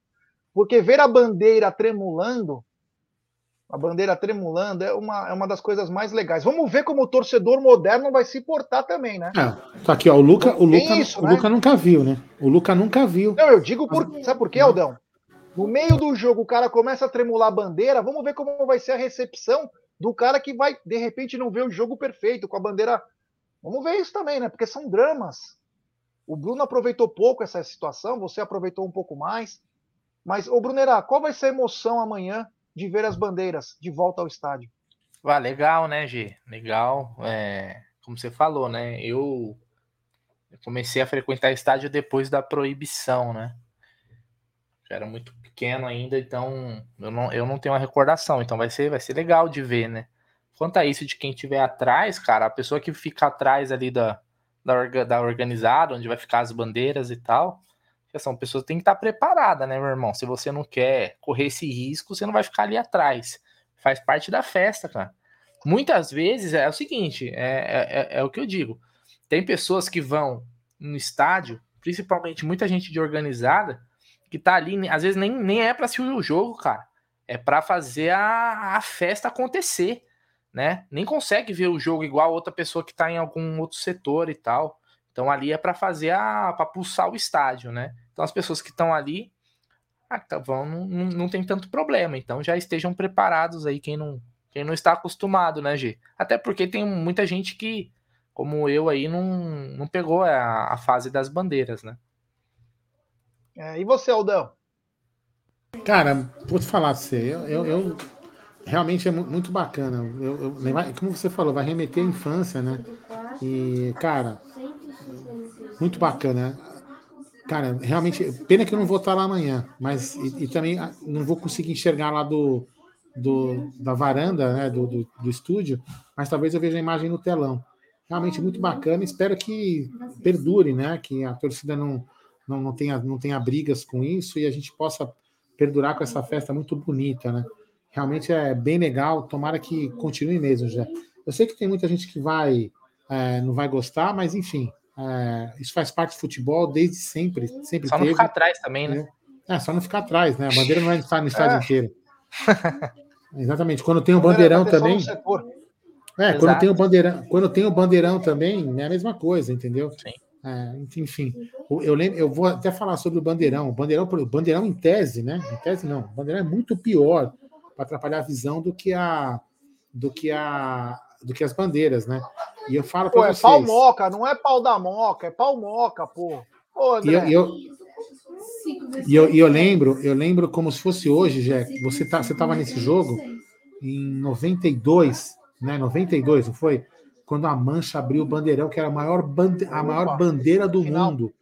porque ver a bandeira tremulando, a bandeira tremulando é uma, é uma das coisas mais legais. Vamos ver como o torcedor moderno vai se portar também, né? É, tá aqui, ó, o Luca, o Luca, isso, o né? Luca nunca viu, né? O Luca nunca viu. Não, eu digo por, sabe por quê, Aldão? No meio do jogo, o cara começa a tremular a bandeira, vamos ver como vai ser a recepção do cara que vai, de repente, não ver o jogo perfeito, com a bandeira Vamos ver isso também, né? Porque são dramas. O Bruno aproveitou pouco essa situação, você aproveitou um pouco mais. Mas, ô Brunerá, qual vai ser a emoção amanhã de ver as bandeiras de volta ao estádio? Ah, legal, né, G? Legal. É, como você falou, né? Eu comecei a frequentar estádio depois da proibição, né? Eu era muito pequeno ainda, então eu não, eu não tenho uma recordação. Então vai ser, vai ser legal de ver, né? Quanto a isso de quem estiver atrás, cara, a pessoa que fica atrás ali da, da, da organizada, onde vai ficar as bandeiras e tal, são pessoas que têm que estar preparada, né, meu irmão? Se você não quer correr esse risco, você não vai ficar ali atrás. Faz parte da festa, cara. Muitas vezes é o seguinte, é, é, é, é o que eu digo. Tem pessoas que vão no estádio, principalmente muita gente de organizada, que tá ali, às vezes nem, nem é para assistir o jogo, cara. É para fazer a, a festa acontecer, né? Nem consegue ver o jogo igual outra pessoa que tá em algum outro setor e tal. Então ali é para fazer a para pulsar o estádio, né? Então as pessoas que estão ali ah, tá, vão não, não, tem tanto problema. Então já estejam preparados aí quem não quem não está acostumado, né, G? Até porque tem muita gente que como eu aí, não, não pegou a, a fase das bandeiras, né? É, e você, Aldão? Cara, vou te falar você, eu, eu, eu realmente é muito bacana. Eu, eu, como você falou, vai remeter à infância, né? E, cara, muito bacana. Cara, realmente, pena que eu não vou estar lá amanhã, mas e, e também ah, não vou conseguir enxergar lá do, do da varanda, né, do, do, do estúdio, mas talvez eu veja a imagem no telão realmente muito bacana. Espero que perdure, né? Que a torcida não, não, não, tenha, não tenha brigas com isso e a gente possa perdurar com essa festa muito bonita, né? Realmente é bem legal. Tomara que continue mesmo, já. Eu sei que tem muita gente que vai é, não vai gostar, mas enfim, é, isso faz parte do futebol desde sempre. sempre só teve, não ficar atrás também, né? É, só não ficar atrás, né? A bandeira não vai estar no estádio é. inteiro. [laughs] Exatamente. Quando tem um bandeirão também. É, quando tem, o bandeirão, quando tem o bandeirão também, é a mesma coisa, entendeu? Sim. É, enfim, eu lembro, eu vou até falar sobre o bandeirão. O bandeirão, o bandeirão em tese, né? Em tese não, o bandeirão é muito pior para atrapalhar a visão do que a do que a do que as bandeiras, né? E eu falo para vocês. É pau moca, não é pau da moca, é pau moca, pô. Ô, André. E eu, e eu, e eu lembro, eu lembro como se fosse hoje, Jack. Você tá, você estava nesse jogo em 92 né, 92, não foi? Quando a Mancha abriu o bandeirão, que era a maior, bande a maior bandeira do mundo.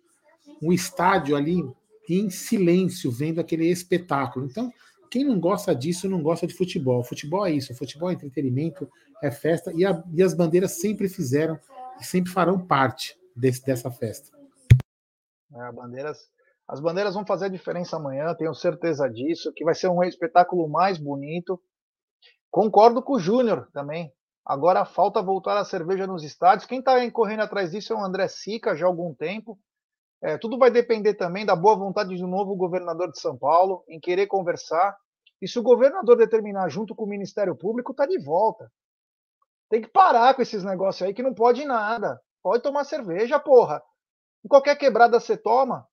Um estádio ali em silêncio, vendo aquele espetáculo. Então, quem não gosta disso não gosta de futebol. Futebol é isso, futebol é entretenimento, é festa, e, a, e as bandeiras sempre fizeram e sempre farão parte desse, dessa festa. É, bandeiras, as bandeiras vão fazer a diferença amanhã, tenho certeza disso, que vai ser um espetáculo mais bonito. Concordo com o Júnior também. Agora falta voltar a cerveja nos estádios. Quem está correndo atrás disso é o André Sica já há algum tempo. É, tudo vai depender também da boa vontade do novo governador de São Paulo em querer conversar. E se o governador determinar junto com o Ministério Público, tá de volta. Tem que parar com esses negócios aí que não pode nada. Pode tomar cerveja, porra. Em qualquer quebrada você toma.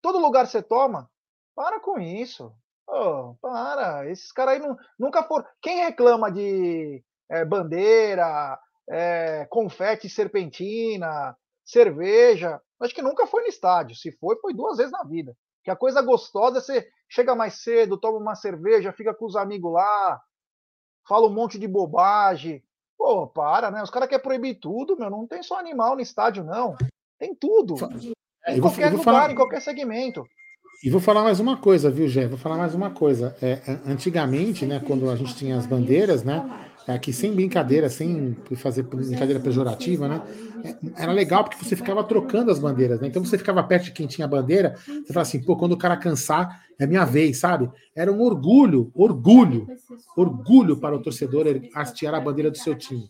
Todo lugar você toma. Para com isso. Oh, para, esses caras aí não, nunca foram. Quem reclama de é, bandeira, é, confete serpentina, cerveja, acho que nunca foi no estádio. Se foi, foi duas vezes na vida. Que a coisa gostosa é você chega mais cedo, toma uma cerveja, fica com os amigos lá, fala um monte de bobagem. Pô, para, né? Os caras querem proibir tudo, meu. Não tem só animal no estádio, não. Tem tudo. É, em qualquer lugar, falar... em qualquer segmento. E vou falar mais uma coisa, viu, Gé? Vou falar mais uma coisa. É, antigamente, né, quando a gente tinha as bandeiras, né? Aqui sem brincadeira, sem fazer brincadeira pejorativa, né? É, era legal porque você ficava trocando as bandeiras, né? Então você ficava perto de quem tinha a bandeira, você fala assim, pô, quando o cara cansar, é minha vez, sabe? Era um orgulho, orgulho, orgulho para o torcedor hastear a bandeira do seu time.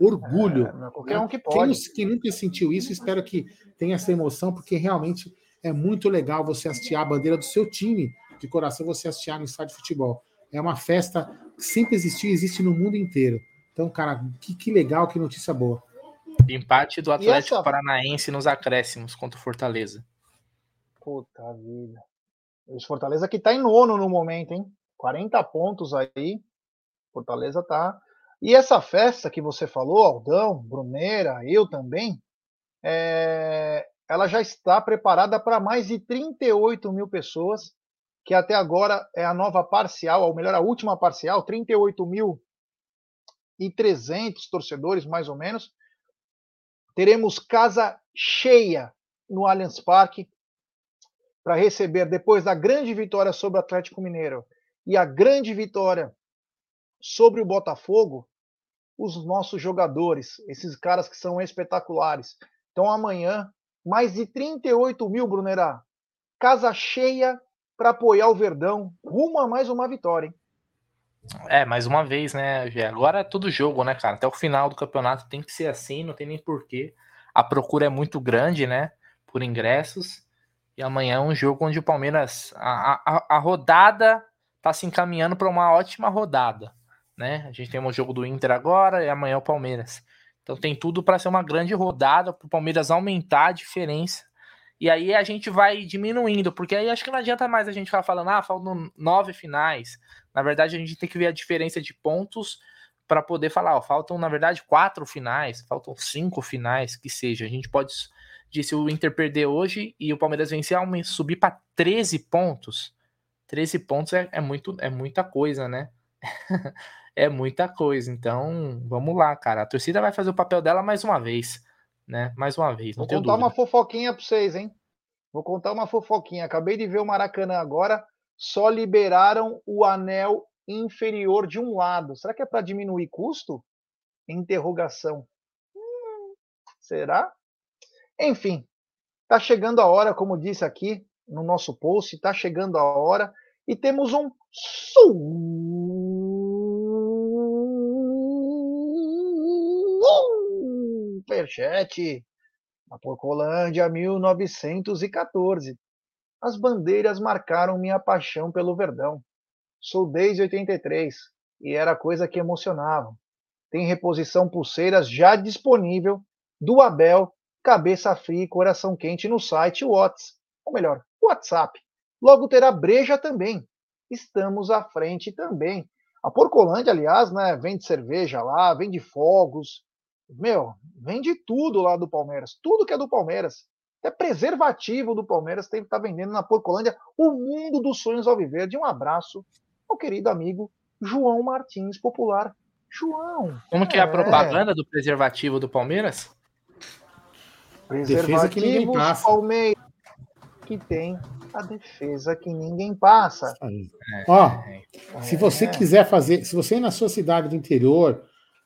Orgulho. É, qualquer um que pode. Quem, quem nunca sentiu isso, espero que tenha essa emoção, porque realmente é muito legal você hastear a bandeira do seu time de coração, você hastear no estádio de futebol. É uma festa que sempre existiu e existe no mundo inteiro. Então, cara, que, que legal, que notícia boa. Empate do Atlético essa... Paranaense nos acréscimos contra o Fortaleza. Puta vida. O Fortaleza que tá em nono no momento, hein? 40 pontos aí. Fortaleza tá. E essa festa que você falou, Aldão, Bruneira, eu também, é ela já está preparada para mais de 38 mil pessoas, que até agora é a nova parcial, ou melhor, a última parcial, 38 mil e 300 torcedores, mais ou menos. Teremos casa cheia no Allianz Parque para receber, depois da grande vitória sobre o Atlético Mineiro e a grande vitória sobre o Botafogo, os nossos jogadores, esses caras que são espetaculares. Então amanhã, mais de 38 mil, Brunerá, casa cheia para apoiar o Verdão, rumo a mais uma vitória, hein? É, mais uma vez, né, Gê? Agora é tudo jogo, né, cara? Até o final do campeonato tem que ser assim, não tem nem porquê. A procura é muito grande, né, por ingressos. E amanhã é um jogo onde o Palmeiras. A, a, a rodada tá se encaminhando para uma ótima rodada, né? A gente tem um jogo do Inter agora e amanhã é o Palmeiras. Então tem tudo para ser uma grande rodada para o Palmeiras aumentar a diferença e aí a gente vai diminuindo, porque aí acho que não adianta mais a gente ficar falando, ah, faltam nove finais. Na verdade, a gente tem que ver a diferença de pontos para poder falar, ó, faltam, na verdade, quatro finais, faltam cinco finais, que seja. A gente pode, se o Inter perder hoje e o Palmeiras vencer, subir para 13 pontos. 13 pontos é, é, muito, é muita coisa, né? [laughs] é muita coisa. Então, vamos lá, cara. A torcida vai fazer o papel dela mais uma vez né? Mais uma vez. Vou contar dúvida. uma fofoquinha para vocês, hein? Vou contar uma fofoquinha. Acabei de ver o Maracanã agora. Só liberaram o anel inferior de um lado. Será que é para diminuir custo? Interrogação. Hum, será? Enfim, tá chegando a hora, como disse aqui no nosso post, tá chegando a hora e temos um superchat. Na Porcolândia 1914. As bandeiras marcaram minha paixão pelo Verdão. Sou desde 83 e era coisa que emocionava. Tem reposição pulseiras já disponível do Abel, cabeça fria e coração quente no site Whats, ou melhor, WhatsApp. Logo terá breja também. Estamos à frente também. A Porcolândia, aliás, né, vende cerveja lá, vende fogos, meu, vende tudo lá do Palmeiras. Tudo que é do Palmeiras. Até preservativo do Palmeiras tem que estar tá vendendo na Porcolândia. O mundo dos sonhos ao viver. De um abraço ao querido amigo João Martins, popular. João. Como que é a é. propaganda do preservativo do Palmeiras? Ninguém passa. Palmeiras que tem a defesa que ninguém passa. É. Ó, é. se você quiser fazer, se você na sua cidade do interior,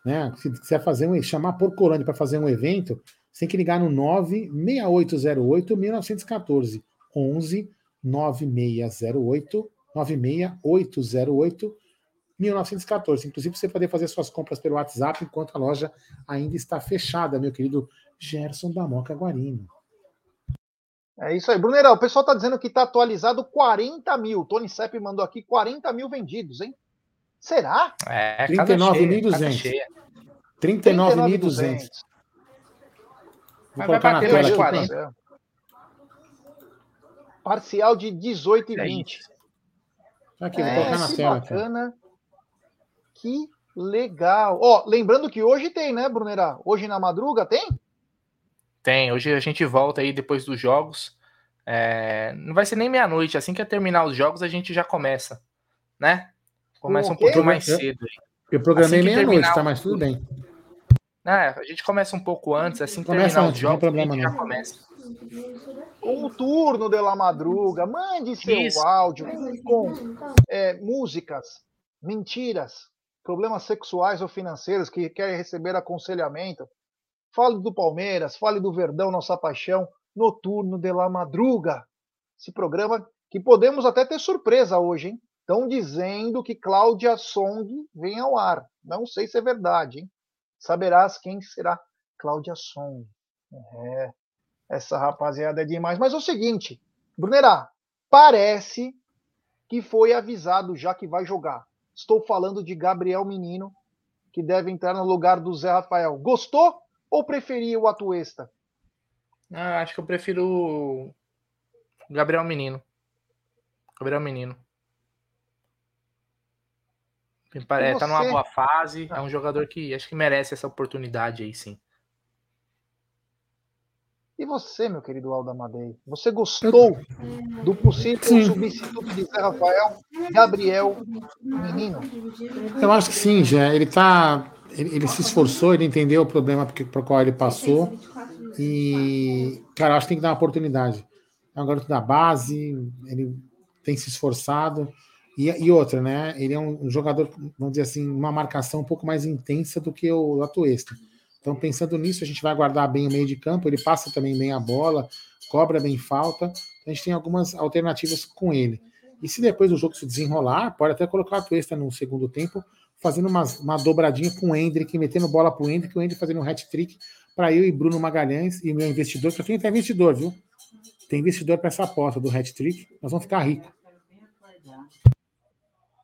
né? Se quiser fazer um, chamar por Corânio para fazer um evento, você tem que ligar no 96808 1914 11 9608 96808 1914. Inclusive, você poder fazer suas compras pelo WhatsApp enquanto a loja ainda está fechada, meu querido Gerson da Moca Guarino. É isso aí. Brunerão, o pessoal está dizendo que está atualizado 40 mil. Tony Sepp mandou aqui 40 mil vendidos, hein? Será? É, 39.200. 39.200. Vou colocar na tela aqui. Parcial de 18 e 20. Aqui, vou é, colocar na tela. Bacana. Que legal. Ó, lembrando que hoje tem, né, Brunerá? Hoje na madruga tem? Tem. Hoje a gente volta aí depois dos jogos. É... Não vai ser nem meia-noite. Assim que terminar os jogos, a gente já começa, né? Começa um pouquinho mais cedo. Eu programei assim meia-noite, tá? Mas tudo bem. É, a gente começa um pouco antes, assim que começa terminar antes, os jogos, problema, a gente já começa. Com o turno de la madruga, mande seu Isso. áudio com é, músicas, mentiras, problemas sexuais ou financeiros que querem receber aconselhamento. Fale do Palmeiras, fale do Verdão, nossa paixão, Noturno de la Madruga. Esse programa que podemos até ter surpresa hoje, hein? Estão dizendo que Cláudia Song vem ao ar. Não sei se é verdade, hein? Saberás quem será Cláudia Song. É, essa rapaziada é demais. Mas é o seguinte, Brunerá, parece que foi avisado já que vai jogar. Estou falando de Gabriel Menino, que deve entrar no lugar do Zé Rafael. Gostou ou preferia o Atuesta? Ah, acho que eu prefiro o Gabriel Menino. Gabriel Menino. É, tá numa boa fase, é um jogador que acho que merece essa oportunidade aí, sim. E você, meu querido Aldo Amadei, você gostou do possível sim. substituto de Zé Rafael, Gabriel Menino? Eu acho que sim, já. Ele tá. ele, ele, se esforçou, ele entendeu o problema para o qual ele passou. E, cara, acho que tem que dar uma oportunidade. É um garoto da base, ele tem se esforçado. E, e outra, né? Ele é um, jogador, vamos dizer assim, uma marcação um pouco mais intensa do que o Atuesta. Então, pensando nisso, a gente vai guardar bem o meio de campo. Ele passa também bem a bola, cobra bem falta. Então, a gente tem algumas alternativas com ele. E se depois o jogo se desenrolar, pode até colocar o Atuesta no segundo tempo fazendo uma, uma dobradinha com o Hendrick, metendo bola pro Hendrick, o Hendrick fazendo um hat-trick para eu e Bruno Magalhães e meu investidor, que eu tenho até investidor, viu? Tem investidor para essa aposta do hat-trick, nós vamos ficar ricos.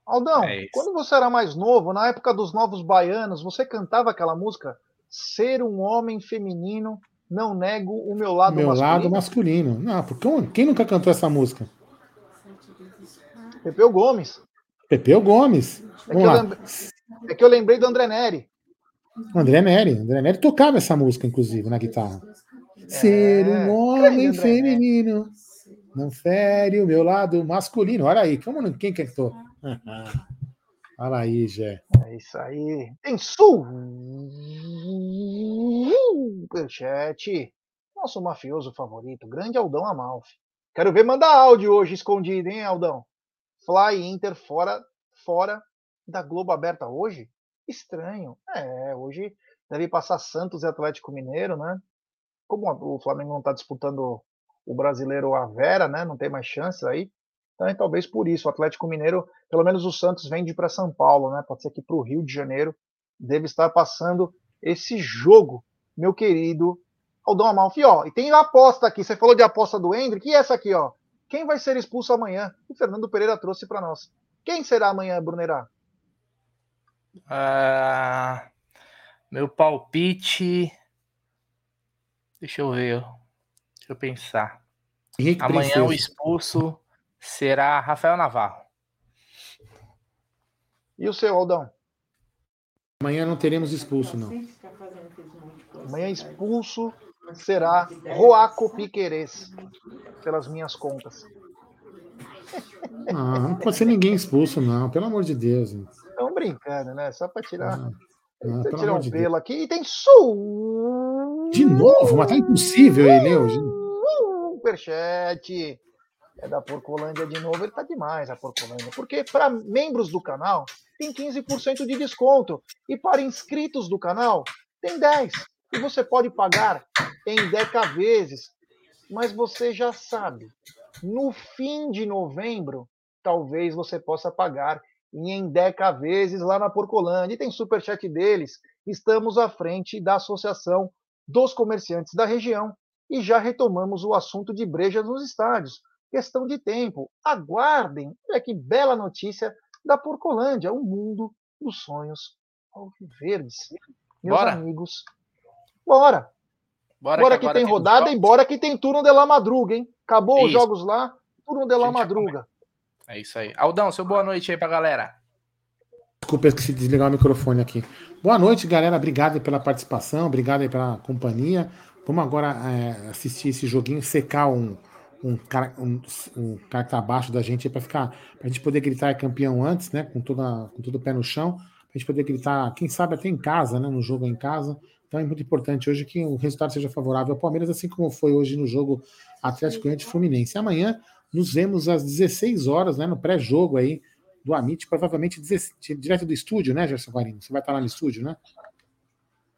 Aldão, é quando você era mais novo, na época dos Novos Baianos, você cantava aquela música Ser um homem feminino, não nego o meu lado meu masculino? Meu lado masculino. Não, porque quem nunca cantou essa música? Pepeu Gomes. Pepeu Gomes. É que, lembrei, é que, eu lembrei do André Neri. André Neri. André Neri tocava essa música, inclusive, na guitarra. É, Ser um homem feminino não fere o meu lado masculino. Olha aí, como, quem cantou? [laughs] Olha aí, Jé. É isso aí. Tem superchat. Nosso mafioso favorito, grande Aldão Amalfi. Quero ver mandar áudio hoje escondido, hein, Aldão? Fly Inter fora, fora da Globo aberta hoje? Estranho. É, hoje deve passar Santos e Atlético Mineiro, né? Como o Flamengo não está disputando o brasileiro a Vera, né? Não tem mais chances aí. Então, é, talvez por isso. O Atlético Mineiro, pelo menos o Santos vende para São Paulo, né? Pode ser que para o Rio de Janeiro deve estar passando esse jogo, meu querido Aldão Amalfi. Ó, e tem a aposta aqui. Você falou de aposta do Hendrick. E essa aqui, ó. Quem vai ser expulso amanhã? O Fernando Pereira trouxe para nós. Quem será amanhã, Brunerá? Uh, meu palpite. Deixa eu ver. Deixa eu pensar. Henrique amanhã Princesa. o expulso será Rafael Navarro. E o seu, Aldão? Amanhã não teremos expulso, não. Amanhã expulso será Roaco Piqueires, pelas minhas contas. Não, não pode ser ninguém expulso, não, pelo amor de Deus. Estão brincando, né? Só para tirar, não, não, tirar um de pelo Deus. aqui. E tem su. De novo, mas tá impossível ele hoje. Superchat. É da Porcolândia de novo, ele tá demais a Porcolândia. Porque para membros do canal tem 15% de desconto. E para inscritos do canal tem 10%. E você pode pagar em 10 vezes. Mas você já sabe, no fim de novembro, talvez você possa pagar em 10 vezes lá na Porcolândia. E tem superchat deles. Estamos à frente da Associação dos Comerciantes da região e já retomamos o assunto de brejas nos estádios. Questão de tempo. Aguardem. Olha que bela notícia da Porcolândia, o mundo dos sonhos alviverdes. Meus Bora. amigos, Bora. Bora, bora que, que tem rodada e bora que tem turno de la madruga, hein? Acabou isso. os jogos lá, turno de la madruga. É isso aí. Aldão, seu boa noite aí pra galera. Desculpa, eu esqueci de desligar o microfone aqui. Boa noite, galera. Obrigado pela participação, obrigado pela companhia. Vamos agora é, assistir esse joguinho, secar um, um, cara, um, um cara que tá abaixo da gente para ficar. Pra gente poder gritar é campeão antes, né? Com, toda, com todo o pé no chão. Pra gente poder gritar, quem sabe até em casa, né? No jogo em casa. Então é muito importante hoje que o resultado seja favorável ao Palmeiras, assim como foi hoje no jogo Atlético Goianiense Fluminense. Amanhã nos vemos às 16 horas, né, no pré-jogo aí do Amit, provavelmente direto do estúdio, né, Gerson Guarino? Você vai estar lá no estúdio, né?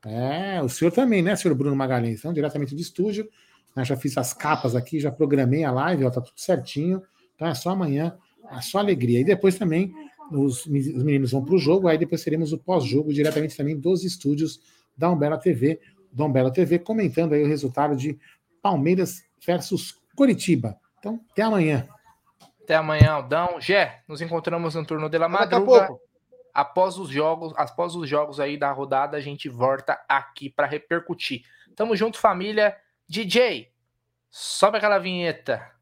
É, o senhor também, né, senhor Bruno Magalhães? Então, diretamente do estúdio. Né, já fiz as capas aqui, já programei a live, ó, tá tudo certinho. Então é só amanhã, é só alegria. E depois também os, os meninos vão para o jogo, aí depois teremos o pós-jogo diretamente também dos estúdios da Umbela TV, da Umbela TV, comentando aí o resultado de Palmeiras versus Curitiba. Então, até amanhã. Até amanhã, Aldão. Gé, nos encontramos no turno de la madruga. Após os jogos, após os jogos aí da rodada, a gente volta aqui para repercutir. Tamo junto, família. DJ, sobe aquela vinheta.